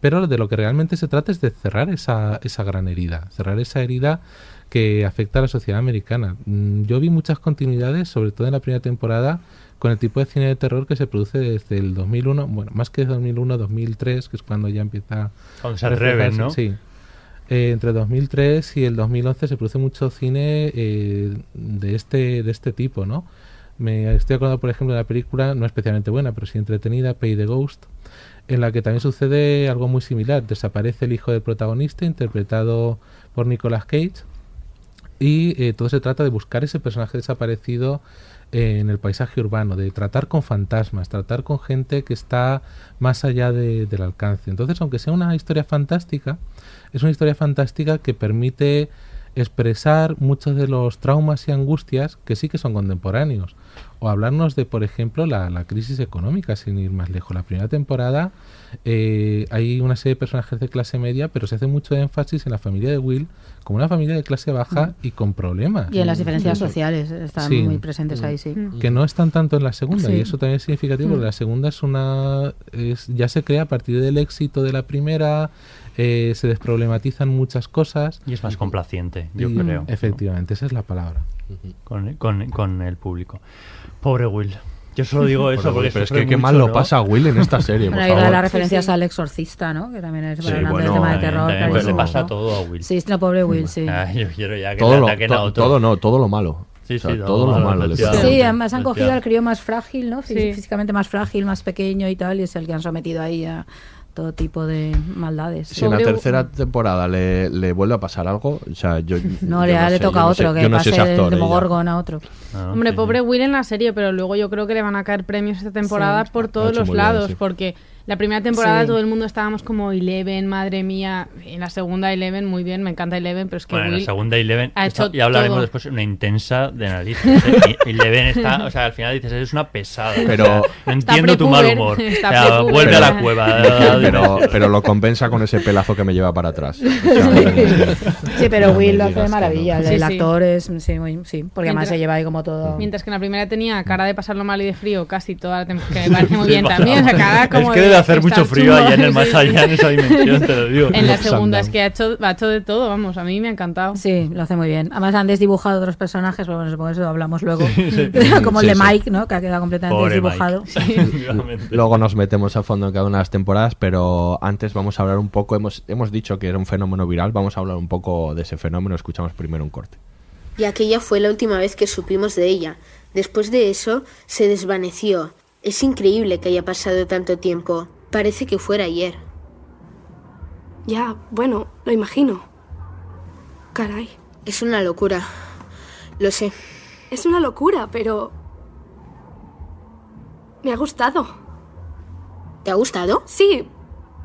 Pero de lo que realmente se trata es de cerrar esa, esa gran herida, cerrar esa herida que afecta a la sociedad americana. Mm, Yo vi muchas continuidades, sobre todo en la primera temporada, con el tipo de cine de terror que se produce desde el 2001, bueno, más que 2001, 2003, que es cuando ya empieza reflejarse, ¿no? Sí. Eh, entre 2003 y el 2011 se produce mucho cine eh, de este de este tipo, ¿no? Me estoy acordando, por ejemplo, de la película, no especialmente buena, pero sí entretenida, Pay the Ghost, en la que también sucede algo muy similar. Desaparece el hijo del protagonista, interpretado por Nicolas Cage, y eh, todo se trata de buscar ese personaje desaparecido en el paisaje urbano, de tratar con fantasmas, tratar con gente que está más allá de- del alcance. Entonces, aunque sea una historia fantástica, es una historia fantástica que permite expresar muchos de los traumas y angustias que sí que son contemporáneos. O hablarnos de, por ejemplo, la, la crisis económica, sin ir más lejos. La primera temporada eh, hay una serie de personajes de clase media, pero se hace mucho énfasis en la familia de Will como una familia de clase baja y con problemas. Y en las diferencias Sí. sociales están Sí. muy presentes ahí, sí. Que no están tanto en la segunda, Sí. y eso también es significativo, porque Mm. la segunda es una. Es, ya se crea a partir del éxito de la primera, eh, se desproblematizan muchas cosas. Y es más complaciente, yo Y- creo. Efectivamente, esa es la palabra. Con, con- con el público. Pobre Will. Yo solo digo eso Pobre porque Will, pero es que qué mal lo ¿no? pasa a Will en esta serie, por Bueno, favor. las referencias al exorcista, ¿no? Que también es Sí, hablando bueno, del tema de terror. también, pues, le pasa ¿no? todo a Will. Sí, no, pobre Will, sí. Ay, yo quiero ya que todo, le lo, ataquen a to- otro. todo no, todo lo malo. Sí, O sea, sí, todo, lo malo. le. Sí, además han cogido al crío más frágil, ¿no? Fí- Sí. Físicamente más frágil, más pequeño y tal, y es el que han sometido ahí a todo tipo de maldades. Si en la tercera temporada le, le vuelve a pasar algo, o sea, yo. No, yo le, le sé, toca a no sé- otro, que no pase ese actor, el. Demogorgon a otro. Ah, Hombre, pobre Will en la serie, pero luego yo creo que le van a caer premios esta temporada Sí. por ha todos los muy bien, lados, sí. porque la primera temporada Sí. todo el mundo estábamos como Eleven, madre mía, en la segunda Eleven, muy bien, me encanta Eleven, pero es que Bueno, en la segunda Eleven, ha hecho ya hablaremos todo. después, una intensa de narices. ¿eh? Y Eleven está, o sea, al final dices, es una pesada. Pero- o sea, no entiendo tu mal humor. está O sea, vuelve a la cueva. pero, pero lo compensa con ese pelazo que me lleva para atrás. O sea, Sí, pero no Will lo hace de maravilla. no. El, Sí, actor es, sí, muy, sí, porque además Mientras- se lleva ahí como todo. Mientras que en la primera tenía cara de pasarlo mal y de frío casi toda la temporada, que me parece muy Sí, bien también, o sea, cara como Es que debe hacer mucho frío chungo, allá en el más allá, en esa dimensión, te lo digo. En la segunda es que ha hecho, ha hecho de todo, vamos, a mí me ha encantado. Sí, lo hace muy bien. Además han desdibujado otros personajes, pero bueno, supongo que eso lo hablamos luego. sí. como Sí, el de sí. Mike, ¿no? Que ha quedado completamente Pobre desdibujado. Luego nos metemos a fondo en cada una de las temporadas, pero antes vamos a hablar un poco, hemos, hemos dicho que era un fenómeno viral, vamos a hablar un poco de ese fenómeno, escuchamos primero un corte. Y aquella fue la última vez que supimos de ella. Después de eso, se desvaneció. Es increíble que haya pasado tanto tiempo. Parece que fuera ayer. Ya, bueno, lo imagino. Caray. Es una locura. Lo sé. Es una locura, pero... Me ha gustado. ¿Te ha gustado? Sí.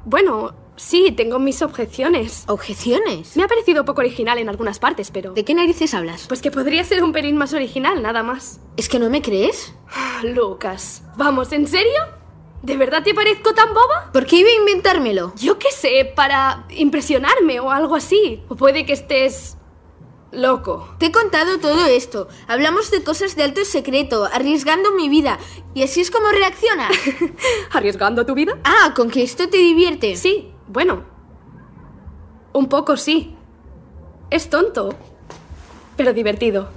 Bueno, sí, tengo mis objeciones. ¿Objeciones? Me ha parecido poco original en algunas partes, pero... ¿De qué narices hablas? Pues que podría ser un pelín más original, nada más. ¿Es que no me crees? Ah, Lucas, vamos, ¿en serio? ¿De verdad te parezco tan boba? ¿Por qué iba a inventármelo? Yo qué sé, para impresionarme o algo así. O puede que estés... loco. Te he contado todo esto. Hablamos de cosas de alto secreto, arriesgando mi vida. Y así es como reacciona. ¿Arriesgando tu vida? Ah, con que esto te divierte. Sí, bueno. Un poco sí. Es tonto, pero divertido.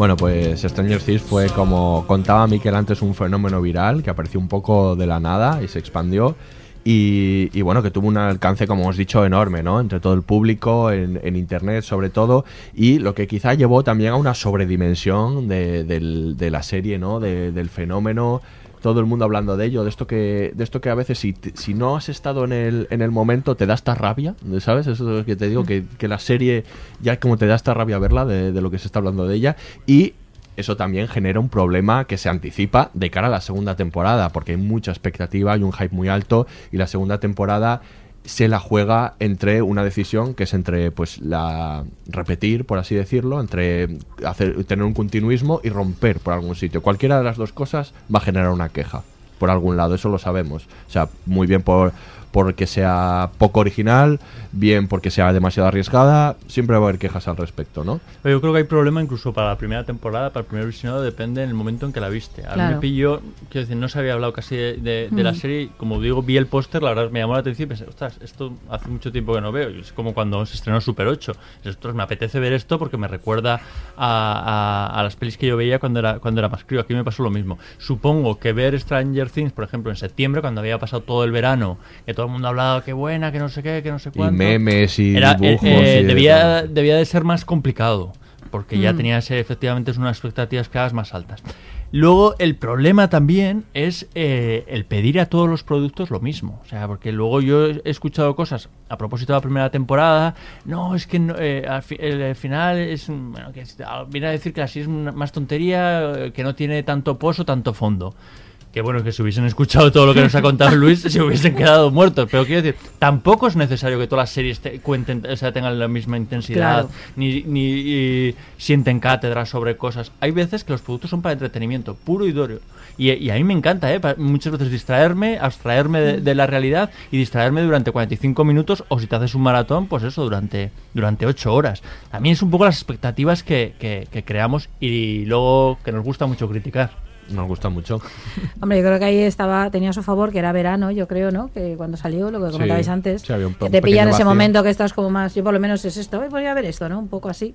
Bueno, pues Stranger Things fue como contaba Miquel antes un fenómeno viral que apareció un poco de la nada y se expandió. Y, y bueno, que tuvo un alcance, como hemos dicho, enorme, ¿no? Entre todo el público, en, internet sobre todo, y lo que quizá llevó también a una sobredimensión de, de la serie, ¿no? De- del fenómeno, todo el mundo hablando de ello, de esto que, de esto que a veces si, si no has estado en el, en el momento te da esta rabia, ¿sabes? Eso es lo que te digo, que, que la serie ya como te da esta rabia verla de, de lo que se está hablando de ella, y eso también genera un problema que se anticipa de cara a la segunda temporada, porque hay mucha expectativa, hay un hype muy alto y la segunda temporada se la juega entre una decisión que es entre pues la repetir por así decirlo entre hacer tener un continuismo y romper por algún sitio. Cualquiera de las dos cosas va a generar una queja por algún lado eso lo sabemos. O sea muy bien por porque sea poco original, bien porque sea demasiado arriesgada, siempre va a haber quejas al respecto, ¿no? Pero yo creo que hay problema incluso para la primera temporada, para el primer visionado, depende del momento en que la viste. A mí Claro. me pilló, quiero decir, no se había hablado casi de, de- de la serie, como digo, vi el póster, la verdad me llamó la atención y pensé, ostras, esto hace mucho tiempo que no veo. Es como cuando se estrenó Super 8. Dices, Ostras, me apetece ver esto porque me recuerda a, a- a las pelis que yo veía cuando era, cuando era más crío. Aquí me pasó lo mismo. Supongo que ver Stranger Things, por ejemplo, en septiembre, cuando había pasado todo el verano, que todo el mundo hablaba qué buena, que no sé qué, que no sé Y cuánto. memes y Era, eh, dibujos eh, y de debía, debía de ser más complicado, porque ya Mm. tenía ese, efectivamente unas expectativas cada vez más altas. Luego, el problema también es eh, el pedir a todos los productos lo mismo. O sea, porque luego yo he escuchado cosas a propósito de la primera temporada. No, es que no, eh, al fi- el, el final es. un- Bueno, que es- ah, viene a decir que así es una- más tontería, eh, que no tiene tanto pozo, tanto fondo. Que bueno, que si hubiesen escuchado todo lo que nos ha contado Luis, se hubiesen quedado muertos. Pero quiero decir, tampoco es necesario que todas las series te- cuenten, o sea, tengan la misma intensidad, Claro. ni, ni y sienten cátedra sobre cosas. Hay veces que los productos son para entretenimiento, puro y duro. Y, y a mí me encanta, ¿eh? Muchas veces distraerme, abstraerme de, de la realidad y distraerme durante 45 minutos o si te haces un maratón, pues eso, durante, durante 8 horas. A mí es un poco las expectativas que, que- que creamos y luego que nos gusta mucho criticar. Nos gusta mucho. Hombre, yo creo que ahí estaba, tenía a su favor que era verano, yo creo, ¿no? Que cuando salió, lo que Sí, comentabais antes, sí, había un- que te pilla pequeño en ese momento que estás como más, yo por lo menos es esto, "Ay, voy a ver esto, ¿no? Un poco así.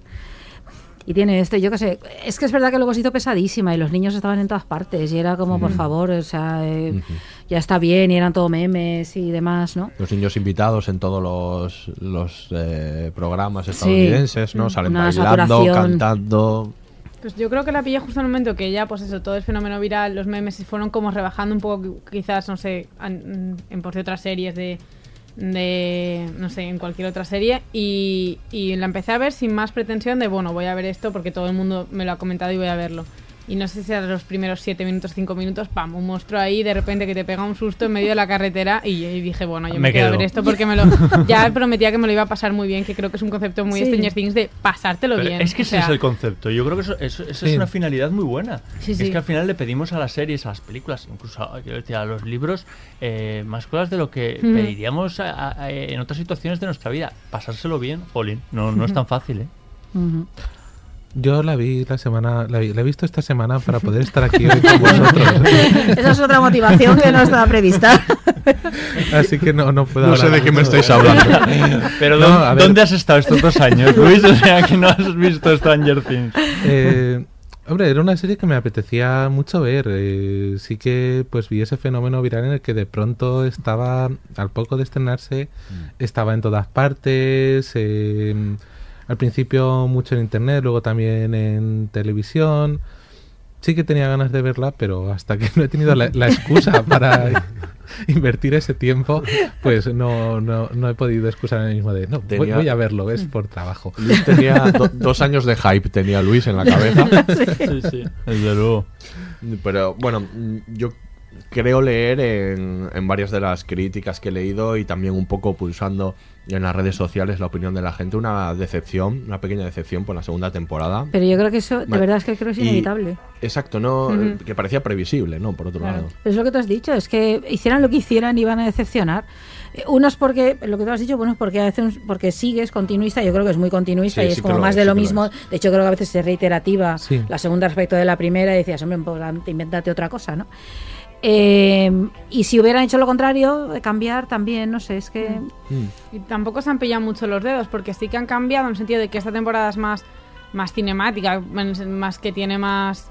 Y tiene este, yo qué sé, es que es verdad que luego se hizo pesadísima y los niños estaban en todas partes y era como, por Mm. favor, o sea, eh, ya está bien y eran todo memes y demás, ¿no? Los niños invitados en todos los, los eh, programas estadounidenses, ¿no? Salen Una bailando, saturación. cantando. Pues yo creo que la pillé justo en el momento que ya, pues eso, todo el fenómeno viral, los memes se fueron como rebajando un poco, qui- quizás, no sé, en por de otras series de, de, no sé, en cualquier otra serie. Y la empecé a ver sin más pretensión de, bueno, voy a ver esto porque todo el mundo me lo ha comentado y voy a verlo. Y no sé si a los primeros 7 minutos, 5 minutos, pam, un monstruo ahí, de repente que te pega un susto en medio de la carretera. Y, y dije, bueno, yo me, Me quedo a ver esto porque me lo. Ya prometía que me lo iba a pasar muy bien, que creo que es un concepto muy Sí. Stranger Things de pasártelo Pero bien. Es que o ese sea, es el concepto. Yo creo que eso, eso- eso Sí. es una finalidad muy buena. Sí, es que al final le pedimos a las series, a las películas, incluso a, los libros, eh, más cosas de lo que pediríamos a- a- a- en otras situaciones de nuestra vida. Pasárselo bien, Jolín. No, no es tan fácil, ¿eh? Ujú. Yo la vi la semana, la, vi- la he visto esta semana para poder estar aquí hoy con vosotros. Esa es otra motivación que no estaba prevista. Así que no, no puedo No sé de qué me estáis hablando. Pero No, ¿dó- a ver. ¿dónde has estado estos dos años, Luis? O sea, que no has visto Stranger Things. Eh, hombre, era una serie que me apetecía mucho ver. eh, sí que pues vi ese fenómeno viral en el que de pronto estaba, al poco de estrenarse, estaba en todas partes. eh, al principio mucho en internet, luego también en televisión. Sí que tenía ganas de verla, pero hasta que no he tenido la, la excusa para invertir ese tiempo, pues no, no, no he podido excusar en el mismo de, no, voy, Tenía- voy a verlo, es por trabajo. Luis tenía do- dos años de hype, tenía Luis en la cabeza. Sí, sí, desde luego. Pero bueno, yo creo leer en, en varias de las críticas que he leído y también un poco pulsando en las redes sociales la opinión de la gente, una decepción, una pequeña decepción por la segunda temporada. Pero yo creo que eso, de verdad es que creo que es y- inevitable. Exacto, no que parecía previsible, ¿no? Por otro Claro. lado. Pero es lo que tú has dicho, es que hicieran lo que hicieran iban a decepcionar. Eh, Unos porque, lo que tú has dicho, bueno, es porque hace un- porque sigues continuista, yo creo que es muy continuista Sí, y es sí como más es, de sí lo mismo. De hecho, creo que a veces es reiterativa la segunda respecto de la primera y decías, hombre, pues, invéntate otra cosa, ¿no? Eh, y si hubieran hecho lo contrario, de cambiar también, no sé, es que... Y tampoco se han pillado mucho los dedos, porque sí que han cambiado en el sentido de que esta temporada es más, más cinemática, más que tiene más,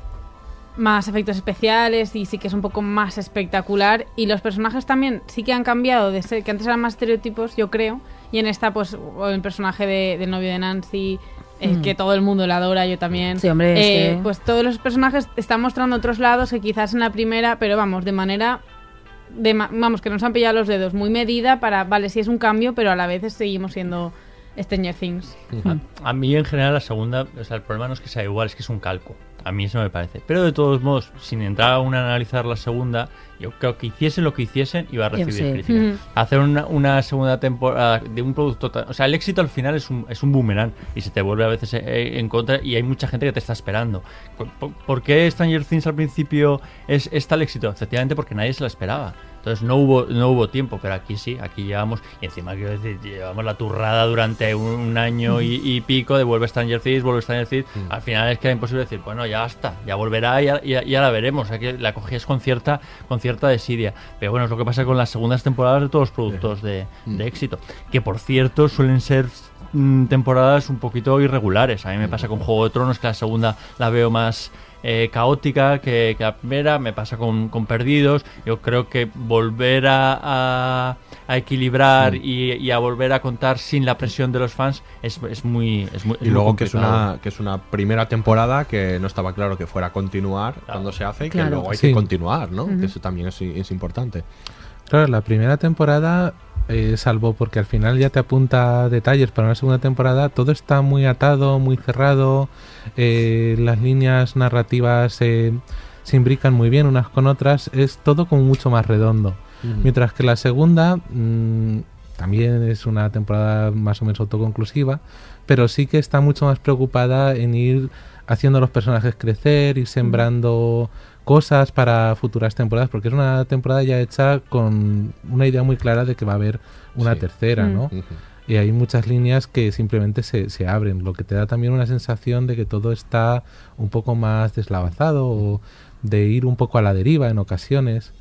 más efectos especiales y sí que es un poco más espectacular. Y los personajes también sí que han cambiado, de ser, que antes eran más estereotipos, yo creo. Y en esta, pues, o el personaje de- del novio de Nancy, eh, Mm. que todo el mundo la adora, yo también. Sí, hombre, es Eh, que- Pues todos los personajes están mostrando otros lados que quizás en la primera, pero vamos, de manera de ma- vamos, que nos han pillado los dedos muy medida para, vale, sí es un cambio, pero a la vez seguimos siendo Stranger Things. A, a mí en general la segunda, o sea, el problema no es que sea igual, es que es un calco. A mí eso me parece. Pero de todos modos, sin entrar aún a analizar la segunda, yo creo que hiciesen lo que hiciesen, iba a recibir Sí. crítica. Ujú. Hacer una, una segunda temporada de un producto... tan- O sea, el éxito al final es un, es un boomerang y se te vuelve a veces eh, en contra y hay mucha gente que te está esperando. ¿Por, qué Stranger Things al principio es, es tal éxito? Efectivamente porque nadie se la esperaba. Entonces no hubo, no hubo tiempo, pero aquí sí, aquí llevamos, y encima quiero decir, llevamos la turrada durante un, un año y, y pico de vuelve Stranger Things, vuelve Stranger Things. Al final es que era imposible decir, bueno, ya basta, ya volverá y ya, ya- ya la veremos. O sea que la cogías con cierta, con cierta desidia. Pero bueno, es lo que pasa con las segundas temporadas de todos los productos de, de éxito. Que por cierto suelen ser mm, temporadas un poquito irregulares. A mí me pasa con Juego de Tronos, que la segunda la veo más eh, caótica que, que la primera, me pasa con, con Perdidos. Yo creo que volver a, a- a equilibrar y, y a volver a contar sin la presión de los fans es, es muy es muy es Y muy luego que es una que es una primera temporada que no estaba claro que fuera a continuar cuando se hace y Claro. que luego hay Sí. que continuar, ¿no? Que eso también es, es importante. Claro, la primera temporada, eh, salvo porque al final ya te apunta detalles para una segunda temporada, todo está muy atado, muy cerrado, eh, las líneas narrativas eh, se imbrican muy bien unas con otras, es todo como mucho más redondo. Mientras que la segunda mm, también es una temporada más o menos autoconclusiva, pero sí que está mucho más preocupada en ir haciendo a los personajes crecer, ir sembrando cosas para futuras temporadas, porque es una temporada ya hecha con una idea muy clara de que va a haber una Sí. tercera, Mm. ¿no? Ujú. Y hay muchas líneas que simplemente se, se abren, lo que te da también una sensación de que todo está un poco más deslavazado o de ir un poco a la deriva en ocasiones.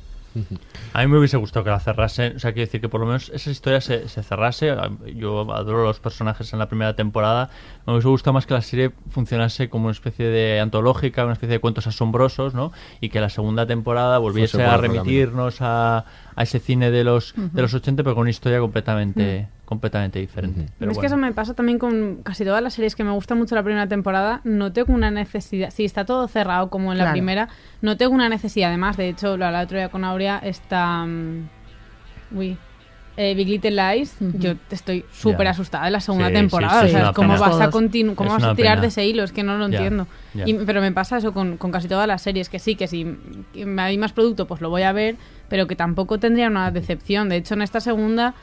A mí me hubiese gustado que la cerrasen, o sea, quiero decir que por lo menos esa historia se, se cerrase. Yo adoro los personajes en la primera temporada. Me hubiese gustado más que la serie funcionase como una especie de antológica, una especie de cuentos asombrosos, ¿no? Y que la segunda temporada volviese a remitirnos a, a ese cine de los, de los 80, pero con una historia completamente, completamente diferente. Pero es que eso me pasa también con casi todas las series que me gusta mucho la primera temporada. No tengo una necesidad. Si está todo cerrado como en la primera, no tengo una necesidad. Además, de hecho, lo hablaba otro día con Aurea, está. mm, uy. Eh, Big Little Lies, yo estoy súper asustada de la segunda Sí, temporada. sí, o sea, ¿cómo pena. vas a, cómo Es vas a tirar pena. de ese hilo? Es que no lo Ya, entiendo. ya. Y- pero me pasa eso con, con casi todas las series, que sí, que si hay más producto, pues lo voy a ver, pero que tampoco tendría una decepción. De hecho, en esta segunda,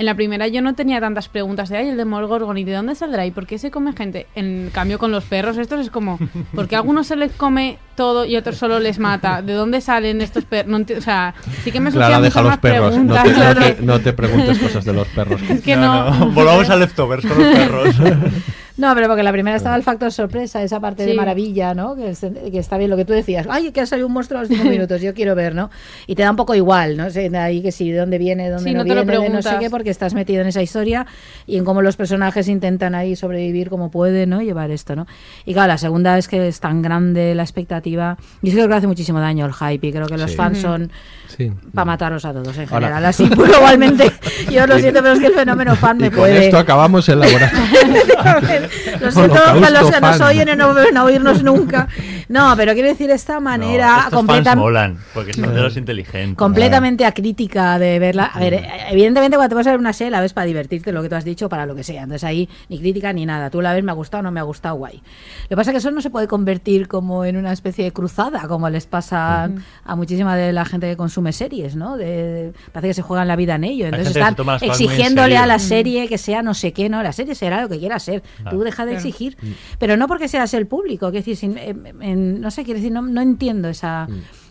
en la primera yo no tenía tantas preguntas de, ay, el de Morgorgon, ¿y de dónde saldrá? ¿Y por qué se come gente? En cambio, con los perros estos es como, ¿por qué a algunos se les come todo y a otros solo les mata? ¿De dónde salen estos perros? No o sea, sí que me Clara, deja los perros. No te, no claro. te- no te preguntes cosas de los perros. Es que no. Volvamos a leftovers con los perros. No, pero porque la primera estaba el factor sorpresa, esa parte de maravilla, ¿no? Que, es- que está bien lo que tú decías. Ay, que ha salido un monstruo a los cinco minutos, yo quiero ver, ¿no? Y te da un poco igual, ¿no? De ahí que sí, de dónde viene, de dónde Sí, no, no te lo viene, de no sé qué, porque estás metido en esa historia y en cómo los personajes intentan ahí sobrevivir como pueden, ¿no? Llevar esto, ¿no? Y claro, la segunda es que es tan grande la expectativa. Yo creo que hace muchísimo daño el hype y creo que los Sí. fans son Sí. para matarlos a todos en Ahora- general. Así, pues, globalmente, yo lo siento, pero es que el fenómeno fan me y con puede... esto acabamos el laboratorio. Lo siento para los que nos oyen y no vuelven a oírnos nunca. No, pero quiero decir esta manera estos completa- fans molan, porque son de los inteligentes. completamente acrítica de verla. A ver, evidentemente cuando te vas a ver una serie la ves para divertirte, lo que tú has dicho, para lo que sea. Entonces ahí ni crítica ni nada. Tú la ves, me ha gustado, no me ha gustado, guay. Lo que pasa es que eso no se puede convertir como en una especie de cruzada, como les pasa a muchísima de la gente que consume series, ¿no? De, parece que se juegan la vida en ello. Entonces que están en exigiéndole a la serie que sea no sé qué, ¿no? La serie será lo que quiera ser. Claro. Tú deja de Claro. exigir. Pero no porque seas el público, quiero decir, sin- em, no sé, quiero decir, no, no entiendo esa,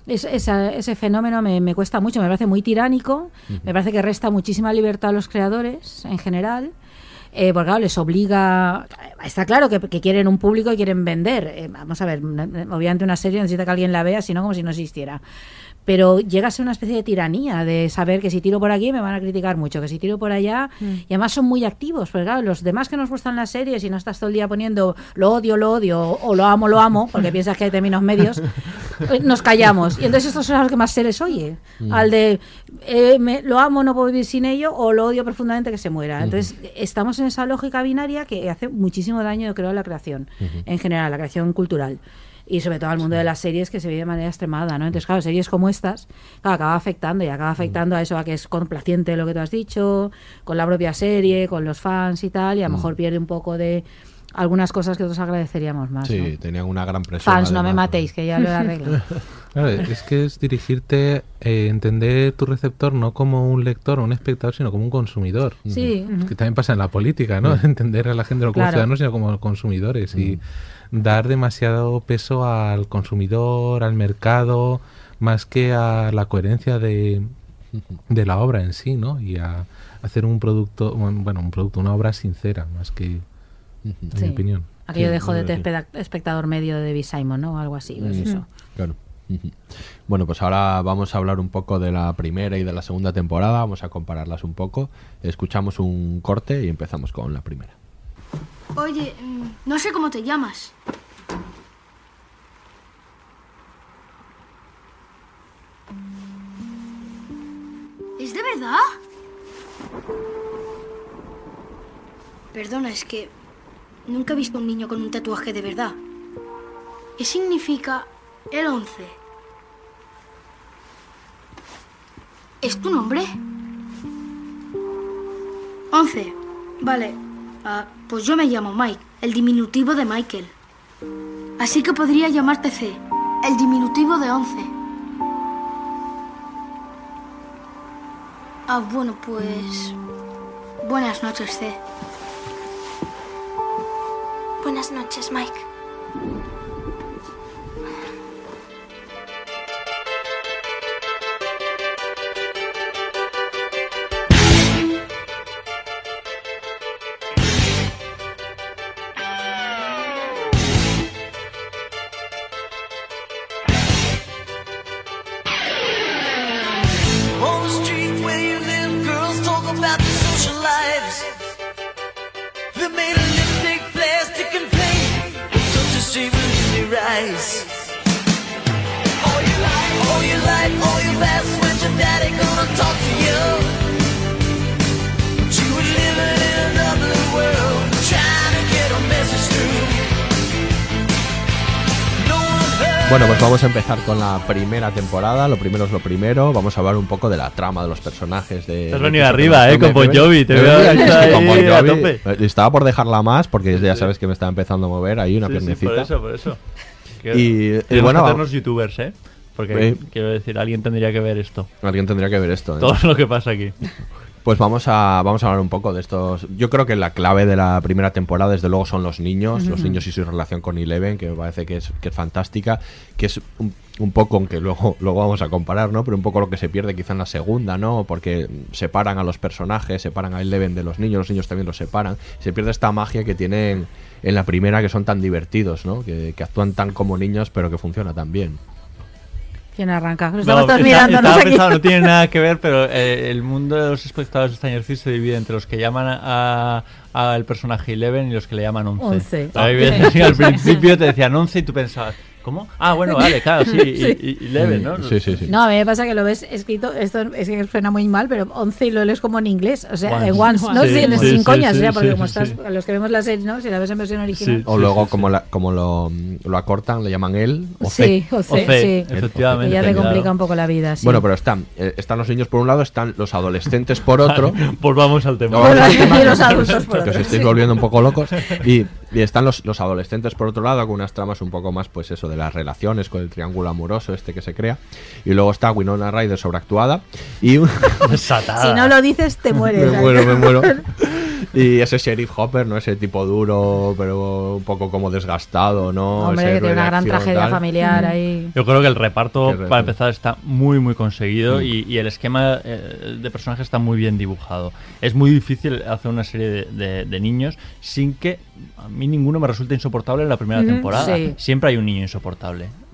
es- esa- ese fenómeno, me, me cuesta mucho, me parece muy tiránico, me parece que resta muchísima libertad a los creadores en general. Eh, porque claro, les obliga. Está claro que, que quieren un público y quieren vender. Eh, vamos a ver, obviamente una serie necesita que alguien la vea, sino como si no existiera. Pero llega a ser una especie de tiranía de saber que si tiro por aquí me van a criticar mucho, que si tiro por allá. Y además son muy activos, porque claro, los demás que nos gustan las series y no estás todo el día poniendo lo odio, lo odio o lo amo, lo amo, porque piensas que hay términos medios, eh, nos callamos. Y entonces estos son los que más se les oye. Mm. Al de eh, me- lo amo, no puedo vivir sin ello, o lo odio profundamente que se muera. Entonces estamos en esa lógica binaria que hace muchísimo daño, yo creo, a la creación, en general, a la creación cultural. Y sobre todo al mundo de las series que se vive de manera extremada, ¿no? Entonces, claro, series como estas, claro, acaba afectando y acaba afectando a eso, a que es complaciente lo que tú has dicho, con la propia serie, con los fans y tal, y a lo mejor pierde un poco de algunas cosas que otros agradeceríamos más. Sí, ¿no? tenían una gran presión. Fans, no me además. matéis, que ya lo he arreglado. Claro, es que es dirigirte, eh, entender tu receptor no como un lector o un espectador, sino como un consumidor. Sí. Que también pasa en la política, ¿no? Mm. Entender a la gente no como Claro. ciudadanos, sino como consumidores. Y dar demasiado peso al consumidor, al mercado, más que a la coherencia de, de la obra en sí, ¿no? Y a hacer un producto, bueno, un producto, una obra sincera, más que, en Sí. mi opinión. Aquello Sí, de espectador medio de David Simon, ¿no? O algo así, pues eso. Claro. Bueno, pues ahora vamos a hablar un poco de la primera y de la segunda temporada, vamos a compararlas un poco. Escuchamos un corte y empezamos con la primera. Oye, mm, no sé cómo te llamas. ¿Es de verdad? Perdona, es que nunca he visto a un niño con un tatuaje de verdad. ¿Qué significa el 11? ¿Es tu nombre? 11. Vale. Ah, pues yo me llamo Mike, el diminutivo de Michael. Así que podría llamarte C, el diminutivo de 11. Ah, bueno, pues... Buenas noches, C. Buenas noches, Mike. Vamos a empezar con la primera temporada. Lo primero es lo primero. Vamos a hablar un poco de la trama de los personajes. De, Te has venido arriba, eh, con Bon Jovi, te veo. Eh, Estaba por dejarla más porque ya sabes que me estaba empezando a mover ahí una Sí, sí, piernecita. por eso, por eso. Y, y bueno, hacernos youtubers, ¿eh? Porque Eh. quiero decir, alguien tendría que ver esto. alguien tendría que ver esto. ¿eh? Todo lo que pasa aquí. Pues vamos a, vamos a hablar un poco de estos. Yo creo que la clave de la primera temporada, desde luego, son los niños, los niños y su relación con Eleven, que me parece que es, que es fantástica, que es un, un poco, aunque luego, luego vamos a comparar, ¿no? Pero un poco lo que se pierde quizá en la segunda, ¿no? Porque separan a los personajes, separan a Eleven de los niños, los niños también los separan. Se pierde esta magia que tienen en la primera, que son tan divertidos, ¿no? Que, que actúan tan como niños, pero que funciona tan bien. ¿Quién arranca? No, Estamos todos está- mirándonos estaba aquí. pensando, no tiene nada que ver, pero eh, el mundo de los espectadores de Stranger Things se divide entre los que llaman a- a- al personaje Eleven y los que le llaman 11. Once. Ves, así, al principio te decían 11 y tú pensabas, ¿cómo? Ah, bueno, vale, claro, sí, y, Sí. y- y Eleven, ¿no? Sí, sí, sí. No, a mí me pasa que lo ves escrito, esto es que suena muy mal, pero 11 y lo lees como en inglés, o sea, Once. en once, ¿no? Sí, Sí, sin sí, coñas, sí, o sea, porque sí, como estás, sí. los que vemos la serie, ¿no? Si la ves en versión original. O luego, como, la- como lo, lo acortan, le llaman él o C. Sí, o C, sí. efectivamente, ya te claro. complica un poco la vida, sí. Bueno, pero están, eh, están los niños por un lado, están los adolescentes por otro. Pues vamos al tema. Vamos al Y tema, los adultos por que os otro, estáis volviendo un poco locos. Y, y están los, los adolescentes por otro lado, con unas tramas un poco más, pues eso, de las relaciones, con el triángulo amoroso este que se crea. Y luego está Winona Ryder sobreactuada. Y un- Si no lo dices, te mueres. me muero, me muero. Y ese sheriff Hopper, ¿no? Ese tipo duro, pero un poco como desgastado, ¿no? Hombre, Ese que tiene una gran acción, tragedia tal. familiar ahí. Yo creo que el reparto, para empezar, está muy, muy conseguido Mm. y, y el esquema eh, de personajes está muy bien dibujado. Es muy difícil hacer una serie de, de- de niños sin que a mí ninguno me resulte insoportable en la primera Ujú, temporada. sí. Siempre hay un niño insoportable.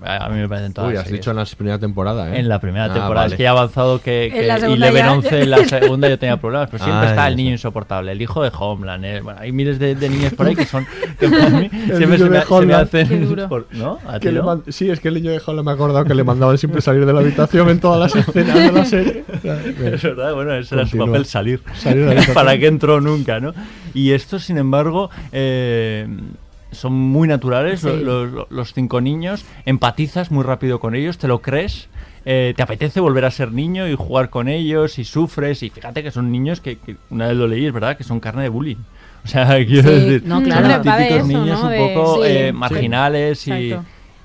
A a mí me parece en todas Uy, has series. dicho en la primera temporada, ¿eh? En la primera Ah, temporada. vale. Es que ya ha avanzado que, En que segunda Eleven ya- 11 en la segunda yo tenía problemas, pero siempre Ah, está el niño insoportable, el hijo de Homeland. eh. Bueno, hay miles de, de niños por ahí que son. Que para mí El siempre niño se me, se me Homeland. hacen. Qué duro. por- ¿No? ¿A Que ti le no? man- sí, es que el niño de Hall me he acordado que le mandaban siempre salir de la habitación en todas las escenas de la serie. Es verdad, bueno, ese era su Continúa. papel salir. Salir de la habitación. Para que entró nunca, ¿no? Y estos, sin embargo, eh, son muy naturales, Sí. los, cinco niños, empatizas muy rápido con ellos, te lo crees. eh, te apetece volver a ser niño y jugar con ellos y sufres y fíjate que son niños que, que una vez lo leí, es verdad, que son carne de bullying. O sea, quiero Sí, decir, no, son claro. los de típicos eso, niños ¿no? un poco Sí. eh, Sí. marginales y,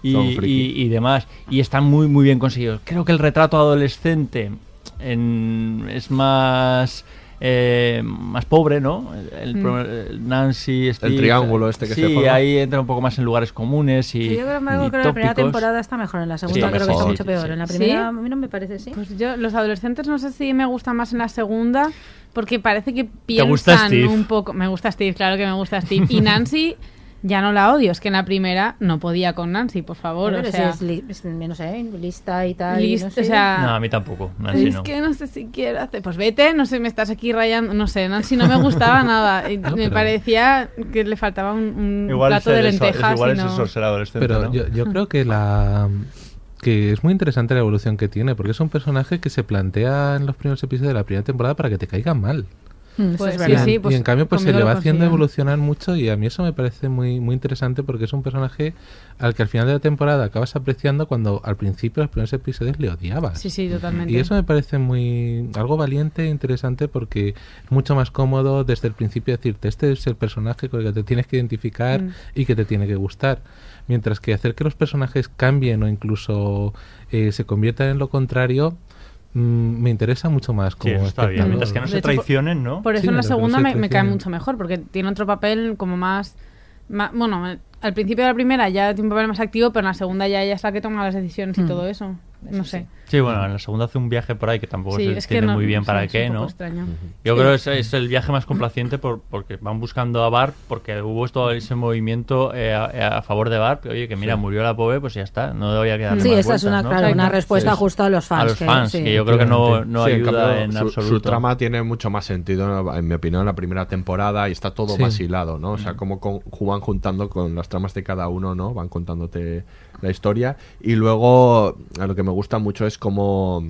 y, Son y- y demás. Y están muy, muy bien conseguidos. Creo que el retrato adolescente en- es más... eh, más pobre, ¿no? El, Mm. el Nancy, Steve, triángulo este que sí, se forma. ahí entra un poco más en lugares comunes y, Sí, yo creo, y que la primera temporada está mejor, en la segunda creo que está mucho peor. En la ¿Sí? primera a mí no me parece, sí. Pues yo, los adolescentes no sé si me gustan más en la segunda, porque parece que ¿Te gusta piensan Steve? un poco. Me gusta Steve, claro que me gusta Steve. Y Nancy ya no la odio, es que en la primera no podía con Nancy, por favor. Pero o si sea, es, li- es, no sé, lista y tal. y no sé. o sea, No, a mí tampoco. Nancy es no. que no sé si quiero hacer. Pues vete, no sé, me estás aquí rayando. No sé, Nancy no me gustaba nada. Y me pero- parecía que le faltaba un, un Igual plato de eso- es lentejas. igual y es eso, ser adolescente, Pero ¿no? yo, yo creo que la que es muy interesante la evolución que tiene, porque es un personaje que se plantea en los primeros episodios de la primera temporada para que te caiga mal. Mm, Pues es sí, y pues en cambio pues se le va haciendo evolucionar mucho y a mí eso me parece muy muy interesante porque es un personaje al que al final de la temporada acabas apreciando cuando al principio los primeros episodios le odiabas. Sí, sí, totalmente. Y eso me parece muy algo valiente e interesante porque es mucho más cómodo desde el principio decirte este es el personaje con el que te tienes que identificar Mm. y que te tiene que gustar. Mientras que hacer que los personajes cambien o incluso eh, se conviertan en lo contrario me interesa mucho más como está bien. espectador. Mientras que no De se hecho, traicionen, ¿no? Por eso Sí, en la no segunda se me, me cae mucho mejor, porque tiene otro papel como más... ma- bueno, al principio de la primera ya tiene un papel más activo, pero en la segunda ya ella es la que toma las decisiones y Mm. todo eso. No sé. Sí, bueno, en la segunda hace un viaje por ahí que tampoco Sí, se es que entiende no- muy bien sí, para es qué, un poco ¿no? extraño. Yo Sí. creo que es, es el viaje más complaciente por, porque van buscando a Barb, porque hubo todo ese movimiento eh, a, a favor de Barb, que, oye, que mira, murió la pobre, pues ya está, no debería quedar Sí, esta es una, claro, una respuesta justa a los fans. A los que- fans, sí. que yo creo que no, no Sí, en ayuda cambio, en su, absoluto. Su trama tiene mucho más sentido, en mi opinión, en la primera temporada y está todo Sí. más hilado, ¿no? O Mm. sea, como con, van juntando con las tramas de cada uno, ¿no? Van contándote la historia. Y luego, a lo que me gusta mucho es como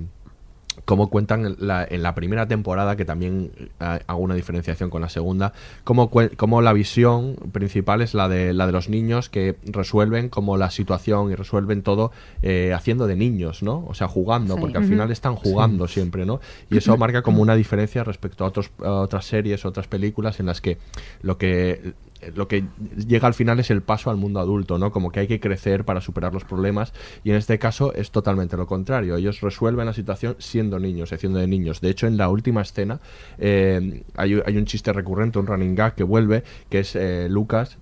cómo cuentan en la, en la primera temporada, que también eh, hago una diferenciación con la segunda, cómo, cómo la visión principal es la de, la de los niños que resuelven como la situación y resuelven todo eh, haciendo de niños, ¿no? O sea, jugando, Sí. porque al final están jugando siempre, ¿no? Y eso marca como una diferencia respecto a, otros, a otras series, otras películas en las que lo que lo que llega al final es el paso al mundo adulto, ¿no? Como que hay que crecer para superar los problemas y en este caso es totalmente lo contrario. Ellos resuelven la situación siendo niños, haciendo de niños. De hecho, en la última escena eh, hay, un chiste recurrente, un running gag que vuelve, que es eh, Lucas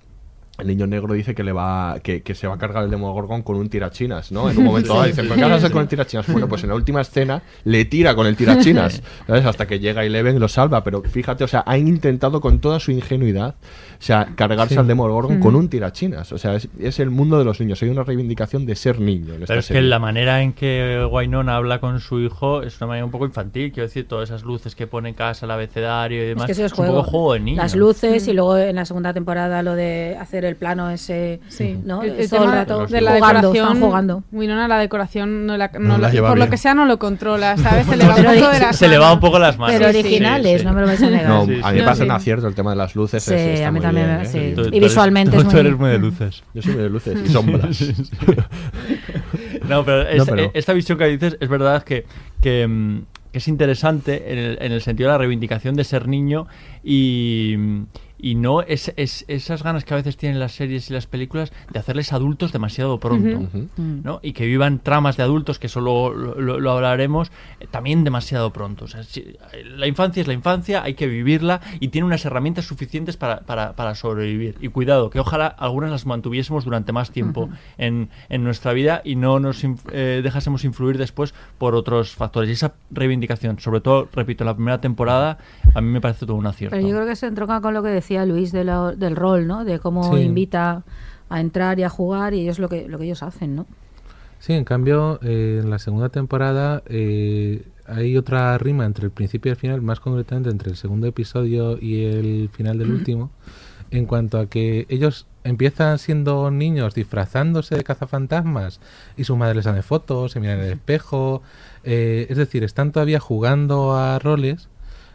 el niño negro dice que le va que, que se va a cargar el Demogorgon con un tirachinas, ¿no? En un momento dado dice, ¿pero qué vas a hacer con el tirachinas? Bueno, pues en la última escena le tira con el tirachinas, ¿sabes? Hasta que llega Eleven y lo salva, pero fíjate, o sea, han intentado con toda su ingenuidad, o sea, cargarse Sí. al Demogorgon con un tirachinas, o sea, es, es el mundo de los niños, hay una reivindicación de ser niño en esta Pero es que la manera en que Wynonna habla con su hijo es una manera un poco infantil. Quiero decir, todas esas luces que pone en casa, el abecedario y Es demás. que eso es un juego. poco juego de niños. Las luces y luego en la segunda temporada lo de hacer el plano ese. Sí, ¿no? el, el todo el tema rato de la jugando, decoración. están jugando. Winona la decoración no la, no No la lleva por lo bien. que sea no lo controla, ¿sabes? Se le va un poco de las se le va manos. un poco las manos. Pero Sí, sí, originales, sí. no me lo vais a negar. No, a mí me Sí. un acierto el tema de las luces. Sí, es- está a mí muy también bien, me- ¿eh? sí. Tú- Y tú eres- visualmente tú- es tú muy- eres muy de luces. Yo soy muy de luces y sombras. no, pero, es- No, pero- eh, esta visión que dices es verdad que, que, mm, que es interesante en el, en el sentido de la reivindicación de ser niño y, y no es, es- esas ganas que a veces tienen las series y las películas de hacerles adultos demasiado pronto. Ujú. ¿no? Y que vivan tramas de adultos, que eso lo, lo- lo hablaremos, eh, también demasiado pronto. O sea, si- la infancia es la infancia, hay que vivirla y tiene unas herramientas suficientes para, para- para sobrevivir. Y cuidado, que ojalá algunas las mantuviésemos durante más tiempo en, en nuestra vida y no nos inf- eh, dejásemos influir después por otros factores. Y esa reivindicación, sobre todo, repito, la primera temporada, a mí me parece todo un acierto. Pero yo creo que se entronca con lo que decía Luis de la- del rol, ¿no? De cómo Sí. invita a entrar y a jugar y es lo que, lo que ellos hacen, ¿no? Sí, en cambio, eh, en la segunda temporada eh, hay otra rima entre el principio y el final, más concretamente entre el segundo episodio y el final del último, en cuanto a que ellos empiezan siendo niños disfrazándose de cazafantasmas y su madre les hace fotos, se miran en el espejo, eh, es decir, están todavía jugando a roles,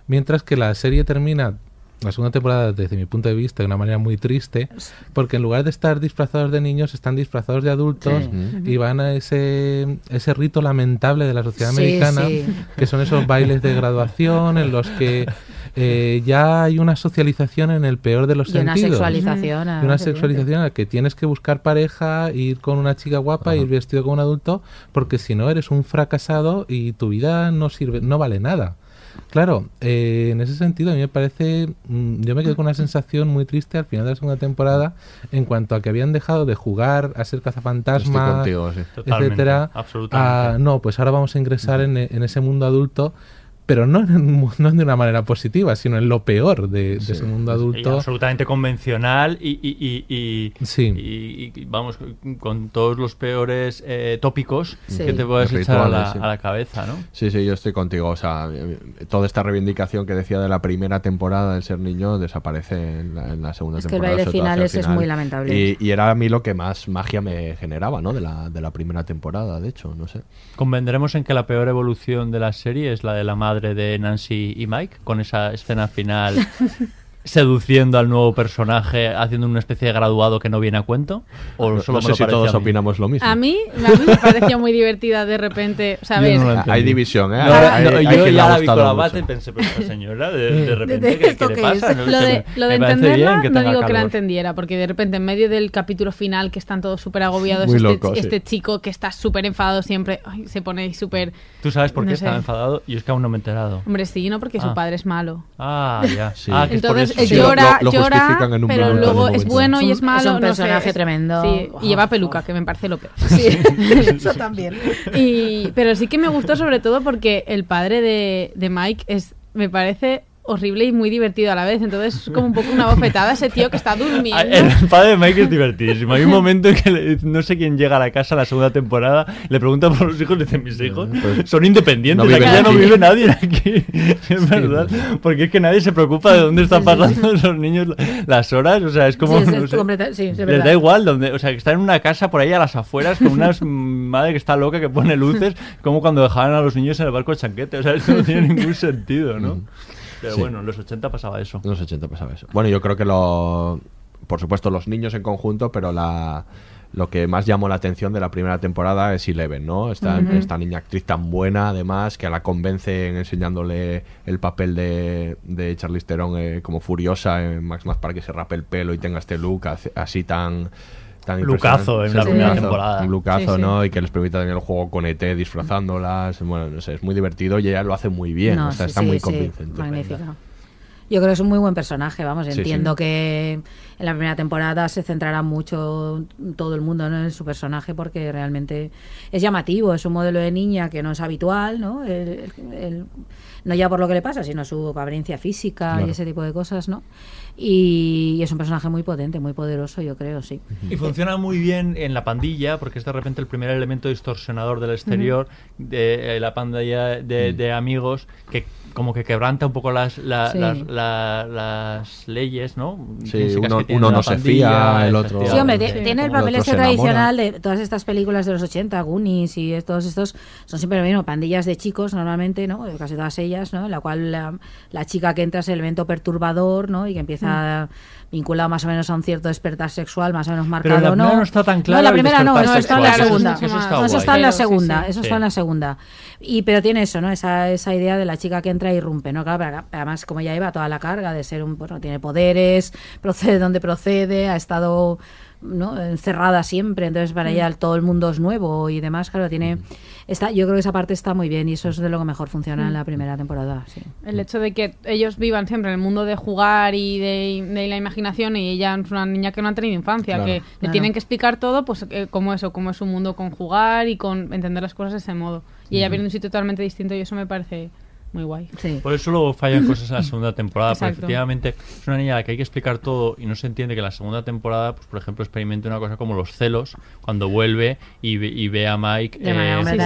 mientras que la serie termina la segunda temporada desde mi punto de vista de una manera muy triste porque en lugar de estar disfrazados de niños están disfrazados de adultos Sí. y van a ese ese rito lamentable de la sociedad Sí, americana sí. que son esos bailes de graduación en los que eh, ya hay una socialización en el peor de los Y una sentidos. sexualización, Y ah, una evidente. sexualización en la que tienes que buscar pareja, ir con una chica guapa, ir vestido como un adulto, porque si no eres un fracasado y tu vida no sirve, no vale nada. Claro, eh, en ese sentido a mí me parece, mm, yo me quedé con una sensación muy triste al final de la segunda temporada en cuanto a que habían dejado de jugar a ser cazafantasmas, contigo, sí. Etcétera. absolutamente. a, no, pues ahora vamos a ingresar en, en ese mundo adulto, pero no, en- no de una manera positiva, sino en lo peor de, de ese mundo Y adulto. absolutamente convencional y, y, y, y- Sí. y- y, vamos con todos los peores eh, tópicos Sí. que te puedes echar a la, Rituales, sí. a la cabeza, ¿no? Sí, sí, yo estoy contigo. O sea, toda esta reivindicación que decía de la primera temporada del ser niño desaparece en la, en la segunda Es que el temporada. baile final es- es final. muy lamentable. Y, y era a mí lo que más magia me generaba, ¿no? De la, de la primera temporada, de hecho, no sé. Convendremos en que la peor evolución de la serie es la de la madre de Nancy y Mike, con esa escena final seduciendo al nuevo personaje, haciendo una especie de graduado que no viene a cuento. O No- solo no me lo sé si todos opinamos lo mismo. A mí, a mí me pareció muy divertida de repente. No lo. Hay división, ¿eh? No, Hay- no, hay- hay yo ya la vi con la bata y pensé, pero esta señora, de, de ¿De- repente, ¿qué, esto qué le qué es? pasa? No, lo es que de, lo de entenderla no digo que la entendiera, porque de repente en medio del capítulo final que están todos súper agobiados, este, loco, sí. este chico que está súper enfadado siempre, ay, se pone súper... ¿Tú sabes por qué estaba enfadado? Yo es que aún no me he enterado. Hombre, sí, ¿no? Porque su Ah. padre es malo. Ah, ya. Sí. Ah, que Entonces Sí, llora, lo- lo llora, justifican en un pero momento, luego en un es bueno y Es malo. es un no sé, personaje tremendo. Sí, y lleva peluca, que me parece lo peor. Sí, eso también. Y, pero sí que me gustó sobre todo porque el padre de, de Mike es, me parece horrible y muy divertido a la vez. Entonces es como un poco una bofetada a ese tío que está durmiendo. El padre de Mike es divertidísimo. Hay un momento en que le- no sé quién llega a la casa en la segunda temporada, le pregunta por los hijos, le dice, mis hijos son independientes, no aquí ya no aquí". vive nadie aquí. Es verdad. Porque es que nadie se preocupa de dónde están pasando los niños las horas. O sea, es como... Sí, es- no es sé, completa- sí, es les da igual donde... O sea, que están en una casa por ahí a las afueras con una madre que está loca que pone luces, como cuando dejaban a los niños en el barco de chanquete. O sea, esto no tiene ningún sentido, ¿no? Pero Sí. bueno, en los 80 pasaba eso. En los 80 pasaba eso. Bueno, yo creo que lo. Por supuesto, los niños en conjunto, pero la. Lo que más llamó la atención de la primera temporada es Eleven, ¿no? Esta, esta niña actriz tan buena, además, que la convencen enseñándole el papel de, de Charlize Theron eh, como furiosa en Max Max para que se rape el pelo y tenga este look así, así tan... tan Lucazo en la Sí, primera lucazo, temporada. Un lucazo, Sí, sí. ¿no? Y que les permita también el juego con ET disfrazándolas. Bueno, no sé, es muy divertido y ella lo hace muy bien. No, o sea, sí, está sí, muy sí, convincente. magnífica. Yo creo que es un muy buen personaje, vamos, Sí, sí. entiendo que en la primera temporada se centrará mucho todo el mundo ¿no? en su personaje porque realmente es llamativo, es un modelo de niña que no es habitual, ¿no? El- el- el- no ya por lo que le pasa, sino su apariencia física Claro. y ese tipo de cosas, ¿no? Y, es un personaje muy potente, muy poderoso, yo creo, sí. Y funciona muy bien en la pandilla, porque es de repente el primer elemento distorsionador del exterior de eh, la pandilla de, de amigos que como que quebranta un poco las, la- Sí. las, la- las leyes, ¿no? Sí, uno- uno no se pandilla, fía, el otro- Sí, hombre, ti- tiene el papel se enamora. tradicional de todas estas películas de los 80, Goonies y todos estos, son siempre lo mismo, pandillas de chicos normalmente, ¿no? Casi todas ellas, ¿no? En la cual la, la chica que entra es el elemento perturbador, ¿no? Y que empieza vinculado más o menos a un cierto despertar sexual, más o menos marcado, la primera ¿no? no está tan No, claro en la primera no, no, está en la segunda. Eso- eso está No, eso está en la Pero sí, segunda, sí. eso Sí. está en la segunda. Y pero tiene eso, ¿no? Esa, esa idea de la chica que entra y irrumpe, ¿no? Claro, pero además como ya lleva toda la carga de ser un, bueno, tiene poderes, procede de donde procede, ha estado ¿no? encerrada siempre, entonces para Mm. ella todo el mundo es nuevo y demás, claro, tiene está, yo creo que esa parte está muy bien y eso es de lo que mejor funciona en la primera temporada, sí. El hecho de que ellos vivan siempre en el mundo de jugar y de, de la imaginación y ella es una niña que no ha tenido infancia, Claro. que le Claro. tienen que explicar todo, pues eh, como eso, como es un mundo con jugar y con entender las cosas de ese modo. Y ella viene de un sitio totalmente distinto y eso me parece muy guay. Sí. Por eso luego fallan cosas en la segunda temporada, porque efectivamente es una niña a la que hay que explicar todo y no se entiende que la segunda temporada, pues por ejemplo, experimente una cosa como los celos, cuando vuelve y, ve- y ve a Mike eh,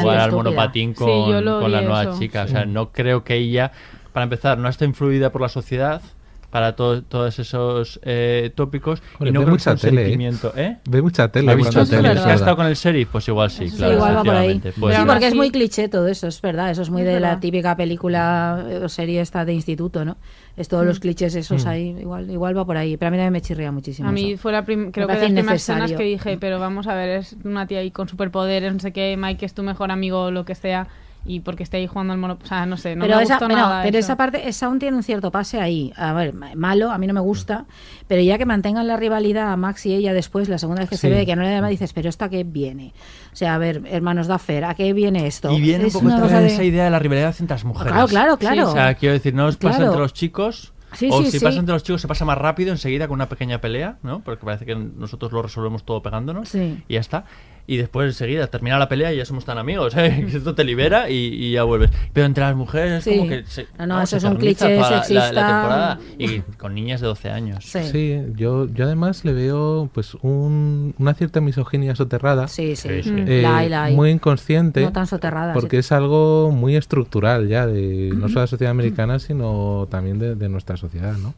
jugar al estúpida. monopatín con, con la nueva eso. chica. O sea, no creo que ella, para empezar, no está influida por la sociedad para to- todos esos eh, tópicos y no ve mucha tele, ¿eh? sentimiento, ¿eh? Ve mucha tele. ¿Ha visto tele? ¿Ha estado con el sheriff? Pues igual sí, Sí, claro. igual va por ahí. Pues sí, porque es muy cliché todo eso, es verdad. Eso es muy Es de la típica película eh, o serie esta de instituto, ¿no? Es todos los clichés esos Mm. ahí, igual igual va por ahí. Pero a mí también me chirría muchísimo. A mí eso. fue la prim- creo que de las primeras escenas que dije, pero vamos a ver, es una tía ahí con superpoderes, no sé qué, Mike es tu mejor amigo o lo que sea, y porque esté ahí jugando al mono. O sea, no sé, no pero me esa, gustó bueno, nada. pero eso. esa parte, esa aún tiene un cierto pase ahí. A ver, ma- malo, a mí no me gusta, pero ya que mantengan la rivalidad a Max y ella después, la segunda vez que se Sí. ve, que no le da más, dices, pero ¿esta qué viene? O sea, a ver, hermanos Duffer, ¿a qué viene esto? Y viene un Es poco una también de- esa idea de la rivalidad entre las mujeres. Claro, claro, claro. O sea, quiero decir, no os pasa Claro. entre los chicos. Sí, o sí, si sí. pasa entre los chicos se pasa más rápido enseguida con una pequeña pelea, ¿no? Porque parece que nosotros lo resolvemos todo pegándonos Sí. y ya está. Y después enseguida termina la pelea y ya somos tan amigos, ¿eh? Que Esto te libera y, y ya vuelves. Pero entre las mujeres es Sí. como que se, No, no, eso se es un cliché toda la- la- La, sexista. temporada y con niñas de 12 años. Sí, yo, yo además le veo pues un- una cierta misoginia soterrada. Sí, sí. Sí, sí. eh, La hay, la hay. Muy inconsciente. No tan soterrada. Porque sí. es algo muy estructural ya, de no solo de la sociedad americana, sino también de, de nuestra sociedad, ¿no?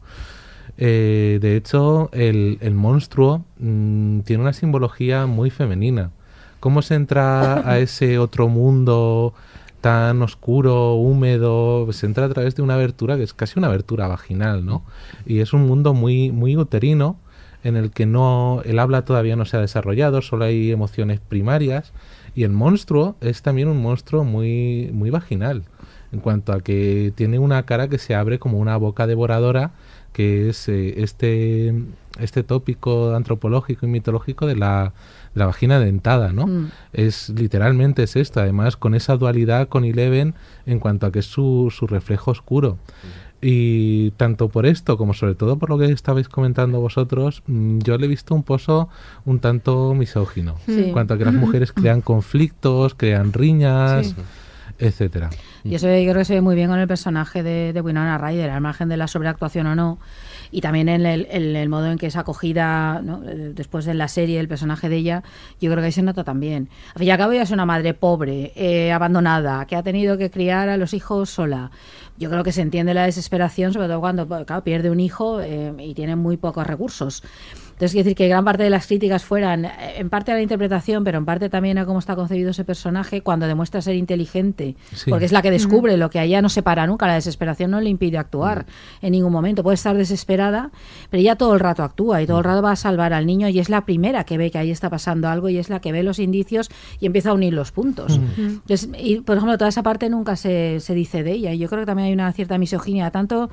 Eh, de hecho, el, monstruo mm, tiene una simbología muy femenina. ¿Cómo se entra a ese otro mundo tan oscuro, húmedo? Se entra a través de una abertura que es casi una abertura vaginal, ¿no? Y es un mundo muy, muy uterino en el que no el habla todavía no se ha desarrollado, solo hay emociones primarias y el monstruo es también un monstruo muy muy vaginal en cuanto a que tiene una cara que se abre como una boca devoradora que es eh, este este tópico antropológico y mitológico de la, de la vagina dentada, ¿no? Mm. Es literalmente es esto, además con esa dualidad con Eleven en cuanto a que es su, su reflejo oscuro. Y tanto por esto como sobre todo por lo que estabais comentando vosotros, mm, yo le he visto un pozo un tanto misógino. Sí. En cuanto a que las mujeres crean conflictos, crean riñas, Sí. Etcétera. Y eso yo creo que se ve muy bien con el personaje de, Winona Ryder, al margen de la sobreactuación o no. Y también en el, modo en que es acogida. Eh, después de la serie, el personaje de ella, yo creo que ahí se nota también. Al fin y al cabo, ella es una madre pobre, eh, abandonada, que ha tenido que criar a los hijos sola. Yo creo que se entiende la desesperación, sobre todo cuando pierde un hijo eh, y tiene muy pocos recursos. Entonces, quiero decir que gran parte de las críticas fueran, eh, en parte a la interpretación, pero en parte también a cómo está concebido ese personaje cuando demuestra ser inteligente, Sí. porque es la que descubre lo que a ella no se para nunca. La desesperación no le impide actuar en ningún momento. Puede estar desesperada, pero ella todo el rato actúa y todo el rato va a salvar al niño y es la primera que ve que ahí está pasando algo y es la que ve los indicios y empieza a unir los puntos. Entonces, y, por ejemplo, toda esa parte nunca se, se dice de ella y yo creo que también hay una cierta misoginia, tanto